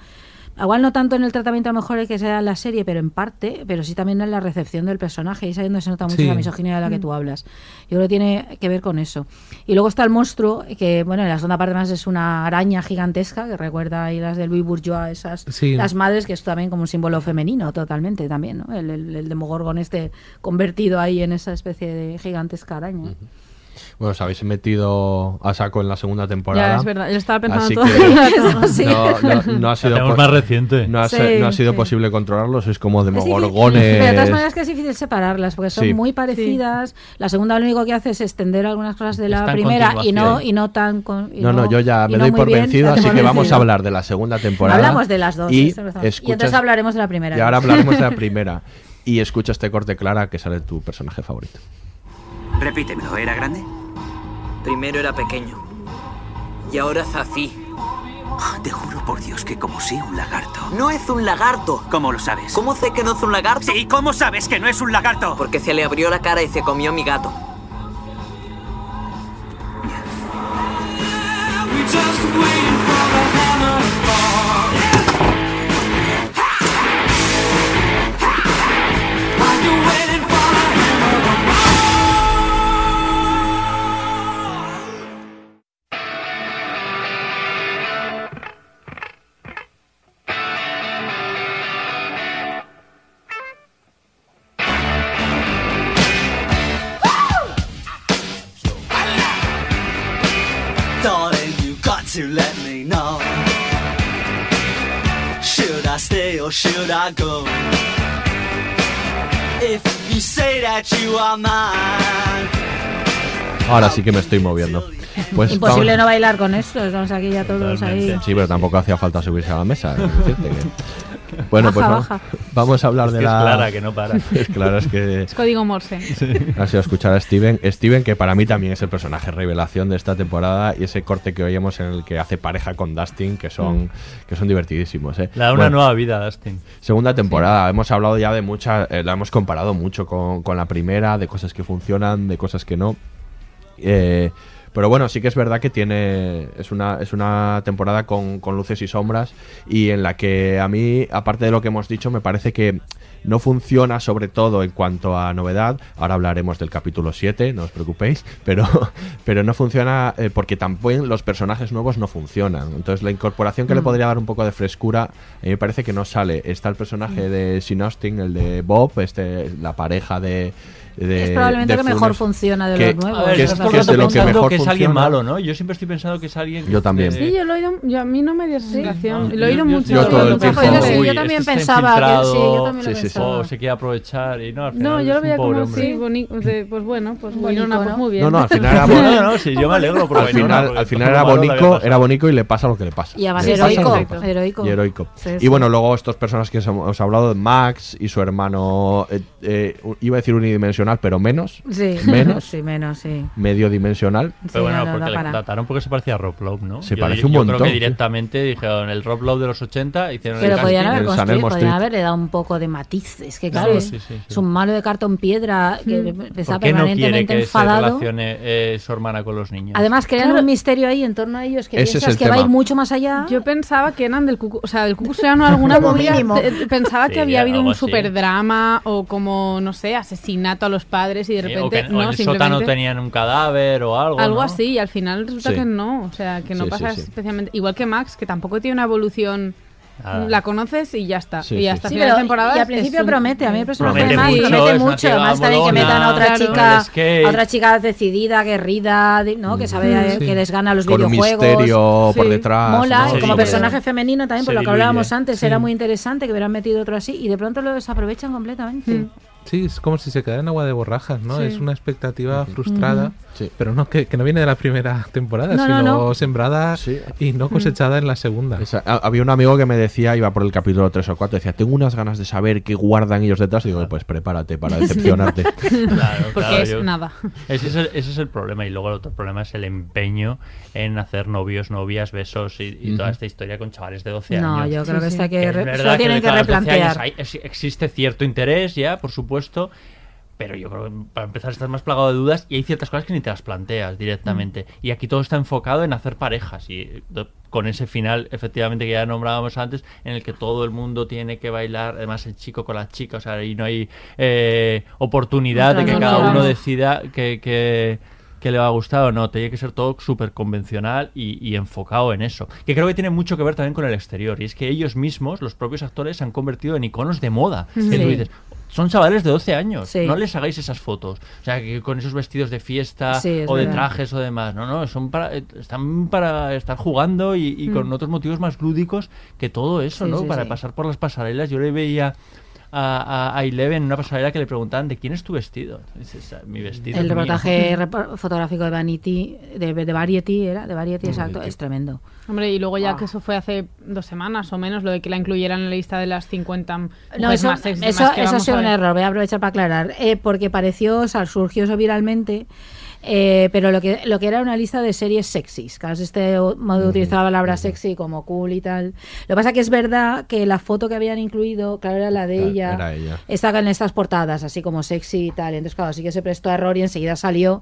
Igual no tanto en el tratamiento a lo mejor que sea en la serie, pero en parte, pero sí también en la recepción del personaje. Y es ahí donde se nota mucho Sí. la misoginia de la que tú hablas. Yo creo que tiene que ver con eso. Y luego está el monstruo, que bueno, en la segunda parte más es una araña gigantesca, que recuerda ahí las de Louis Bourgeois, esas, Sí. las madres, que es también como un símbolo femenino totalmente también, ¿no? El, el, el Demogorgon este convertido ahí en esa especie de gigantesca araña. Bueno, os habéis metido a saco en la segunda temporada. Ya, es verdad. Yo estaba pensando todo que. Sí. no, no- no ha sido más reciente. No ha, Sí, se- no ha sido sí. posible controlarlo, sois como Es difícil, demogorgones. Pero de todas maneras que es difícil separarlas, porque son Sí. muy parecidas. La segunda lo único que hace es extender algunas cosas de la primera y no, y no tan... con- y No, no, yo ya me no doy por bien, vencido, así que vamos a hablar de la segunda temporada. Hablamos de las dos. Y. Y entonces hablaremos de la primera. Y ahora hablaremos de la primera. Y escucha este corte clara que sale tu personaje favorito. Repítemelo, ¿era grande? Primero era pequeño. Y ahora es así. Te juro por Dios que como sí un lagarto. No es un lagarto. ¿Cómo lo sabes? ¿Cómo sé que no es un lagarto? Sí, ¿cómo sabes que no es un lagarto? Porque se le abrió la cara y se comió mi gato. To let me know. Should I stay or should I go? If you say that you are mine. Ahora sí que me estoy moviendo. Pues Imposible no bailar con esto. Estamos aquí ya todos ahí. Sí, pero tampoco hacía falta subirse a la mesa. Bueno, pues vamos, baja. vamos a hablar Es de que es la. Clara, que no para. Es Clara, es que. Es código Morse. Ha sido escuchar a Steven. Steven, que para mí también es el personaje revelación de esta temporada y ese corte que oímos en el que hace pareja con Dustin, que son, que son divertidísimos. ¿eh? Le da una Bueno, nueva vida a Dustin. Segunda temporada, hemos hablado ya de muchas, eh, la hemos comparado mucho con, con la primera, de cosas que funcionan, de cosas que no. Eh, Pero bueno, sí que es verdad que tiene. Es una, es una temporada con, con luces y sombras. Y en la que a mí, aparte de lo que hemos dicho, me parece que no funciona sobre todo en cuanto a novedad. Ahora hablaremos del capítulo 7, no os preocupéis. Pero, pero no funciona eh, porque tampoco los personajes nuevos no funcionan. Entonces la incorporación que le Mm. podría dar un poco de frescura, a mí me parece que no sale. Está el personaje de Sin Austin, el de Bob, este, la pareja de... de- Es probablemente de que mejor funciona de que- los nuevos. A ver, que es- que es de lo que mejor que es alguien funciona. malo, ¿no? Yo siempre estoy pensando que es alguien... Yo también. Sí, yo lo he oído, yo, a mí no me dio esa sensación. lo he oído Yo- mucho. yo todo el tiempo- Sí, yo también este pensaba que- sí, yo también lo Sí, sí, sí. pensaba. o se quiere aprovechar y no, al final No, yo lo veía como sí, bonito. Pues bueno, pues Bonito, pues ¿no? muy bien. No, no, al final era No, bonito. no, sí, yo me alegro por al final, al final era bonito, era bonito y le pasa lo que le pasa. Y además Sí, sí, heroico, heroico. Y heroico. Sí, y sí. bueno, luego estos personajes que os he hablado, Max y su hermano, iba a decir unidimensional, pero menos, Sí, menos, sí, menos, sí. medio dimensional. Sí, Pero bueno, no, no, porque le para. trataron porque se parecía a Rob Lowe, ¿no? Se Yo- parece yo, un Yo montón, creo que directamente dijeron el Rob Lowe de los 80 hicieron Pero el podían haber construido, podían haberle dado un poco de matiz. Es que claro, es, sí, sí, sí. es un malo de cartón piedra que está ¿Por qué no quiere permanentemente que se enfadado. relacione eh, su hermana con los niños? Además, crean Claro. un misterio ahí en torno a ellos que Ese es el que va a ir mucho más allá. Yo pensaba que eran del Cucu, o sea, del Cucu alguna movida. te- Pensaba que había habido un así. super drama o como, no sé, asesinato a los padres y de Sí, repente o que o no, en el simplemente sótano tenían un cadáver o algo. algo ¿no? así y al final resulta Sí. que no, o sea, que no Sí, pasa sí, sí. especialmente igual que Max, que tampoco tiene una evolución Nada. la conoces y ya está. Sí, y sí, hasta sí. final de temporada y al principio promete, a mí el personaje Promete mucho, promete mucho, además también que metan a otra claro. chica, a otra chica decidida, aguerrida, de- ¿no? que sabe eh, Sí. que les gana los Con un videojuegos. misterio por Sí. detrás. Mola, como Sí. personaje femenino también, por lo que hablábamos antes, Sí. era muy interesante que hubieran metido otro así y de pronto lo desaprovechan completamente. Sí, es como si se quedara en agua de borrajas, ¿no? Sí. Es una expectativa frustrada, Sí. pero no que, que no viene de la primera temporada, No, no, sino no. sembrada Sí. y no cosechada en la segunda. Esa- ha- había un amigo que me decía, iba por el capítulo 3 o 4, decía, tengo unas ganas de saber qué guardan ellos detrás. Y digo, pues prepárate para decepcionarte. Claro, porque claro, es yo- nada. Ese es, el, ese es el problema. Y luego el otro problema es el empeño en hacer novios, novias, besos y, y toda esta historia con chavales de 12 No, años. yo creo Sí, que sí. está que, Que es verdad tienen que los 12 años replantear. hay- es- existe cierto interés ya, por supuesto, pero yo creo que para empezar estás más plagado de dudas y hay ciertas cosas que ni te las planteas directamente. Mm. Y aquí todo está enfocado en hacer parejas y con ese final, efectivamente, que ya nombrábamos antes, en el que todo el mundo tiene que bailar, además el chico con la chica, o sea, ahí no hay eh, oportunidad de que No, cada no, uno no. decida que... que que le va a gustar o no, tiene que ser todo súper convencional y, y enfocado en eso. Que creo que tiene mucho que ver también con el exterior. Y es que ellos mismos, los propios actores, se han convertido en iconos de moda. Que Sí. tú dices, son chavales de 12 años, Sí. no les hagáis esas fotos. O sea, que con esos vestidos de fiesta Sí, o de trajes o demás. No, no, son para, eh, están para estar jugando y, y con otros motivos más lúdicos que todo eso, Sí, ¿no? para pasar por las pasarelas. Yo le veía a, a, a Eleven en una pasarela que le preguntaban de quién es tu vestido. Dices, "Ah, mi vestido. El mío". reportaje repo- fotográfico de Vanity, de, de Variety, era, de Variety, exacto, es tremendo. Hombre, y luego ya que eso fue hace dos semanas o menos, lo de que la incluyeran en la lista de las 50 No, mujeres eso, más sexys, eso, más que eso ha sido a un error, voy a aprovechar para aclarar, eh, porque pareció, o sea, surgió eso viralmente, eh, pero lo que, lo que era una lista de series sexys, claro, este modo de utilizar la palabra sexy como cool y tal. Lo que pasa que es verdad que la foto que habían incluido, claro, era la de Claro, ella, era ella. estaba en estas portadas, así como sexy y tal, entonces claro, sí que se prestó a error y enseguida salió.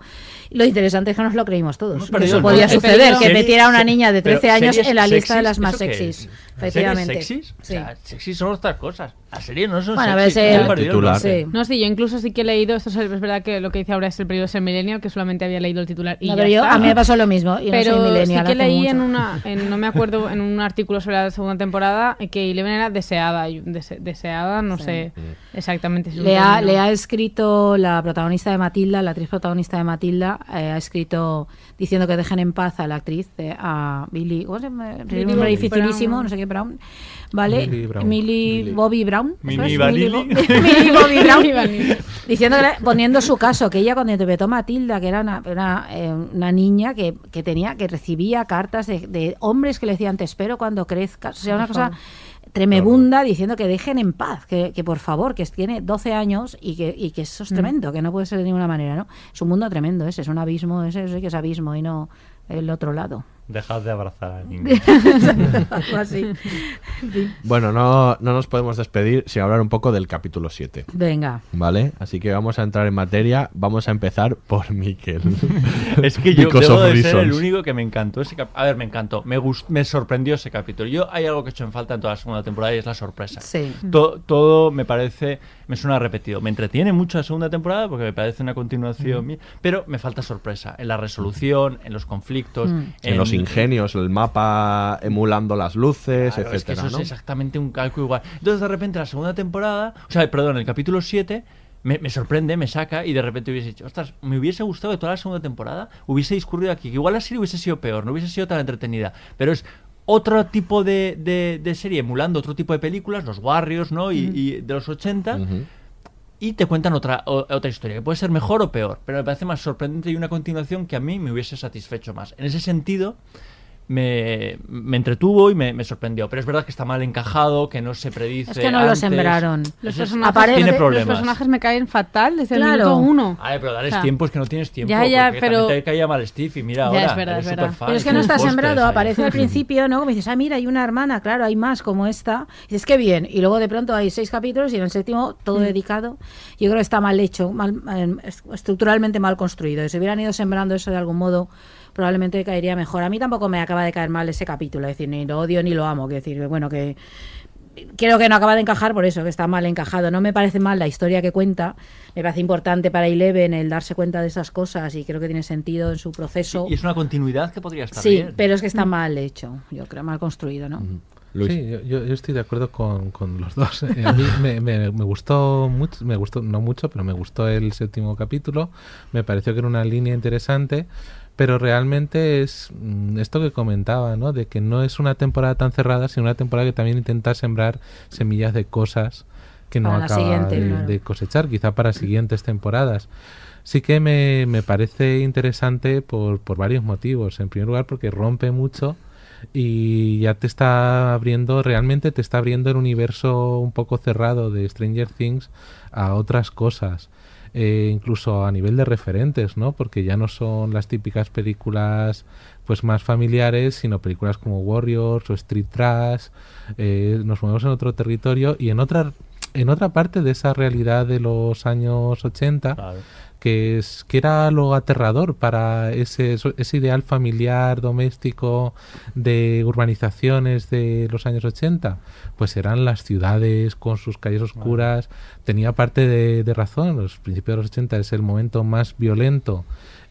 Lo interesante es que nos lo creímos todos, que perdido eso el podía suceder, que metiera a una niña de pero 13 años en la lista de sexys, las más ¿eso es? sexys, ¿Series efectivamente. sexys? Sí. O sea, sexys son otras cosas. Las series no son Bueno, sexys. el- Titular. Sí. No, sí, yo incluso sí que he leído, esto es es verdad que lo que dice ahora es el periodo es el millennial, que solamente había leído el titular y No, ya pero yo, está. a mí me pasó lo mismo. Yo no pero soy sí que leí mucho. en una, en- no me acuerdo, en un artículo sobre la segunda temporada que Eleven era deseada, y dese- deseada, no Sí. sé exactamente si es Le ha, le ha escrito la protagonista de Matilda, la actriz protagonista de Matilda, eh, ha escrito diciendo que dejen en paz a la actriz, eh, a Billy, ¿cómo se llama? Billy un nombre Bobby dificilísimo, no sé qué Brown, ¿vale? Millie Brown. Millie Millie. Bobby Brown. Vanilli. Millie Bo- Millie Bobby Brown. Millie Vanilli. Diciendo que le- poniendo su caso, que ella cuando interpretó a Matilda, que era una, una, eh, una niña que, que tenía, que recibía cartas de, de hombres que le decían te espero cuando crezcas, o sea, una cosa tremebunda diciendo que dejen en paz, que, que por favor, que tiene 12 años y que, y que eso es Mm. tremendo, que no puede ser de ninguna manera, ¿no? Es un mundo tremendo ese, es un abismo, ese sí que es abismo y no el otro lado. Dejad de abrazar al niño. Algo así. En fin. Bueno, no, no nos podemos despedir sin hablar un poco del capítulo 7. Venga. ¿Vale? Así que vamos a entrar en materia. Vamos a empezar por Miquel. Es que yo debo de ser el único que me encantó ese A ver, me encantó. Me, gust- me sorprendió ese capítulo. Yo hay algo que he hecho en falta en toda la segunda temporada y es la sorpresa. Sí. To- todo me parece, me suena repetido. Me entretiene mucho la segunda temporada porque me parece una continuación, Mm. pero me falta sorpresa en la resolución, en los conflictos, Mm. En los ingenios, el mapa emulando las luces, Claro, es que etcétera, eso ¿no? es exactamente un calco igual. Entonces, de repente, la segunda temporada, o sea, perdón, el capítulo 7, me, me sorprende, me saca y de repente hubiese dicho, ostras, me hubiese gustado que toda la segunda temporada hubiese discurrido aquí. Que igual la serie hubiese sido peor, no hubiese sido tan entretenida, pero es otro tipo de, de- de serie emulando otro tipo de películas, los Warriors, ¿no? Y, y de los 80. Y te cuentan otra, otra historia, que puede ser mejor o peor, pero me parece más sorprendente y una continuación que a mí me hubiese satisfecho más. En ese sentido, me, me entretuvo y me, me sorprendió. Pero es verdad que está mal encajado, que no se predice. Es que no lo sembraron. Los personajes, Aparece- tiene los problemas. personajes me caen fatal desde Claro. el minuto uno. Pero dales O sea, tiempo, es que no tienes tiempo. Ya, ya, pero- te caía mal Steve y mira Ya, ahora. es verdad, eres es verdad. Pero es que no está sembrado, ahí. aparece al principio, ¿no? Como dices, ah, mira, hay una hermana, claro, hay más como esta. Y dices, qué bien. Y luego de pronto hay seis capítulos y en el séptimo todo dedicado. Yo creo que está mal hecho, mal, est- estructuralmente mal construido. Y si hubieran ido sembrando eso de algún modo, probablemente caería mejor. A mí tampoco me acaba de caer mal ese capítulo, es decir, ni lo odio ni lo amo. Quiero decir, que, bueno, que creo que no acaba de encajar por eso, que está mal encajado. No me parece mal la historia que cuenta, me parece importante para Eleven el darse cuenta de esas cosas y creo que tiene sentido en su proceso. Y es una continuidad que podría estar Sí, bien. pero es que está mal hecho, yo creo, mal construido, ¿no? Sí, yo, yo- yo estoy de acuerdo con, con los dos. Eh, a mí me, me- me gustó mucho, me gustó, no mucho, pero me gustó el séptimo capítulo. Me pareció que era una línea interesante, pero realmente es mm, esto que comentaba, ¿no? De que no es una temporada tan cerrada, sino una temporada que también intenta sembrar semillas de cosas que no acaba siguiente, de, claro. de cosechar, quizá para siguientes temporadas. Sí que me, me parece interesante por, por varios motivos. En primer lugar, porque rompe mucho y ya te está abriendo, realmente te está abriendo el universo un poco cerrado de Stranger Things a otras cosas. Eh, incluso a nivel de referentes, ¿no? Porque ya no son las típicas películas pues más familiares, sino películas como Warriors o Street Trash. Eh, nos movemos en otro territorio y en otra en otra parte de esa realidad de los años 80 que es que era lo aterrador para ese, ese ideal familiar doméstico de urbanizaciones de los años 80 pues eran las ciudades con sus calles oscuras. Tenía parte de, de razón. Los principios de los 80 es el momento más violento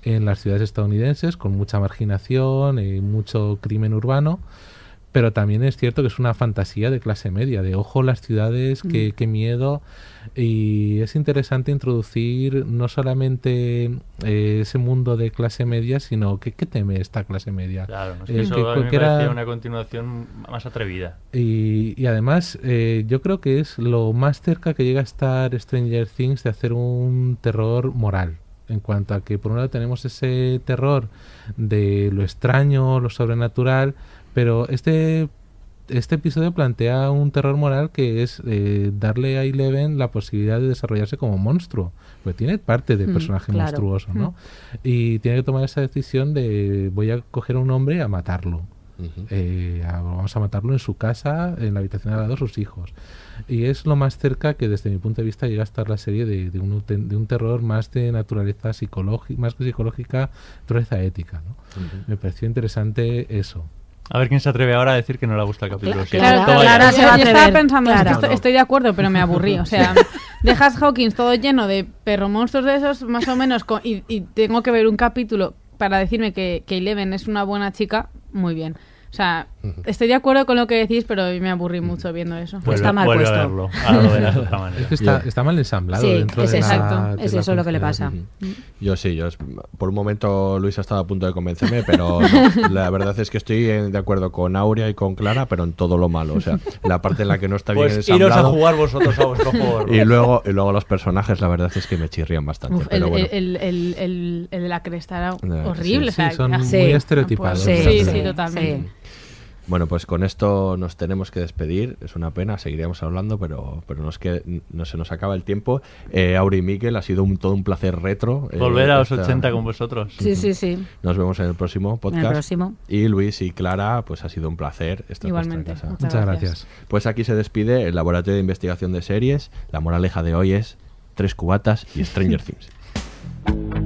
en las ciudades estadounidenses con mucha marginación y mucho crimen urbano pero también es cierto que es una fantasía de clase media, de ojo las ciudades, qué, qué miedo. Y es interesante introducir no solamente eh, ese mundo de clase media, sino que qué teme esta clase media. Claro, no, es Eh, eso que a mí me cualquiera- parecía una continuación más atrevida. y, y además, eh, yo creo que es lo más cerca que llega a estar Stranger Things de hacer un terror moral. En cuanto a que, por un lado, tenemos ese terror de lo extraño, lo sobrenatural, pero este, este episodio plantea un terror moral que es eh, darle a Eleven la posibilidad de desarrollarse como monstruo. Porque tiene parte de Mm, personaje claro. monstruoso, ¿no? Mm. Y tiene que tomar esa decisión de voy a coger a un hombre a matarlo. Eh, a- vamos a matarlo en su casa, en la habitación de al lado sus hijos. Y es lo más cerca que desde mi punto de vista llega a estar la serie de, de un, de un terror más de naturaleza psicológica, más que psicológica, naturaleza ética. ¿no? Me pareció interesante eso. A ver quién se atreve ahora a decir que no le gusta el capítulo Cla- 7. claro, claro, ya. se va a yo estaba pensando, es que claro. estoy, estoy de acuerdo, pero me aburrí. O sea, dejas Hawkins todo lleno de perro monstruos de esos, más o menos, con- y, y tengo que ver un capítulo para decirme que, que Eleven es una buena chica, muy bien. O sea, estoy de acuerdo con lo que decís, pero me aburrí mucho viendo eso. Vuelve- está mal puesto. a verlo. Ahora lo de manera. Es que está, Yo- está mal ensamblado Sí, dentro es de la- exacto, de es la eso lo que le pasa. Yo sí, yo es- por un momento Luis ha estado a punto de convencerme, pero no. la verdad es que estoy en- de acuerdo con Aurea y con Clara, pero en todo lo malo. O sea, la parte en la que no está bien Pues iros a ensamblado. jugar vosotros a vuestro juego. Y luego, y luego los personajes, la verdad es que me chirrían bastante. Uf, el, pero bueno. el, el, el- el de la cresta era Eh, horrible. sí, o sea, son muy pues, estereotipados, Sí, la sí, totalmente. Bueno, pues con esto nos tenemos que despedir. Es una pena, seguiríamos hablando, pero, pero nos que, no se nos acaba el tiempo. Eh, Auri y Miquel, ha sido un, todo un placer retro. eh, Volver a los esta- 80 con vosotros. Sí, sí, sí. Nos vemos en el próximo podcast. próximo. Y Luis y Clara, pues ha sido un placer. estar en Igualmente. casa. Muchas Muchas gracias. gracias. Pues aquí se despide el Laboratorio de Investigación de Series. La moraleja de hoy es tres cubatas y Stranger Things.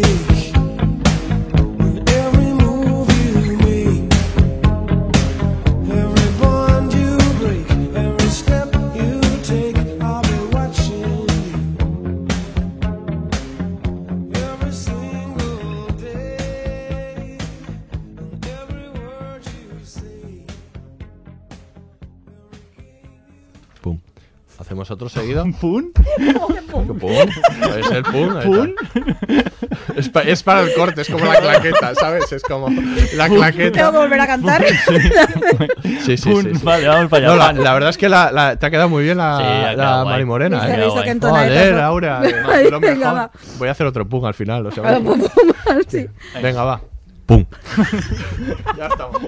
¿Hacemos otro seguido? ¿Pum? ¿Pum? Puede ser ¿Pum? está. Es, pa- es para el corte, es como la claqueta, ¿sabes? Es como la claqueta. Tengo que volver a cantar. Sí, sí, Pum. sí, sí. Vale, vamos para allá. No, la, la verdad es que la, la- te ha quedado muy bien la, Sí, la. Mari Morena. ¿eh? entonadeta Joder, son. Aura. eh, Ay, lo venga, mejor. va. Voy a hacer otro pum al final. O sea, Ah, pum, pum, sí. Venga, va. Pum. ya estamos.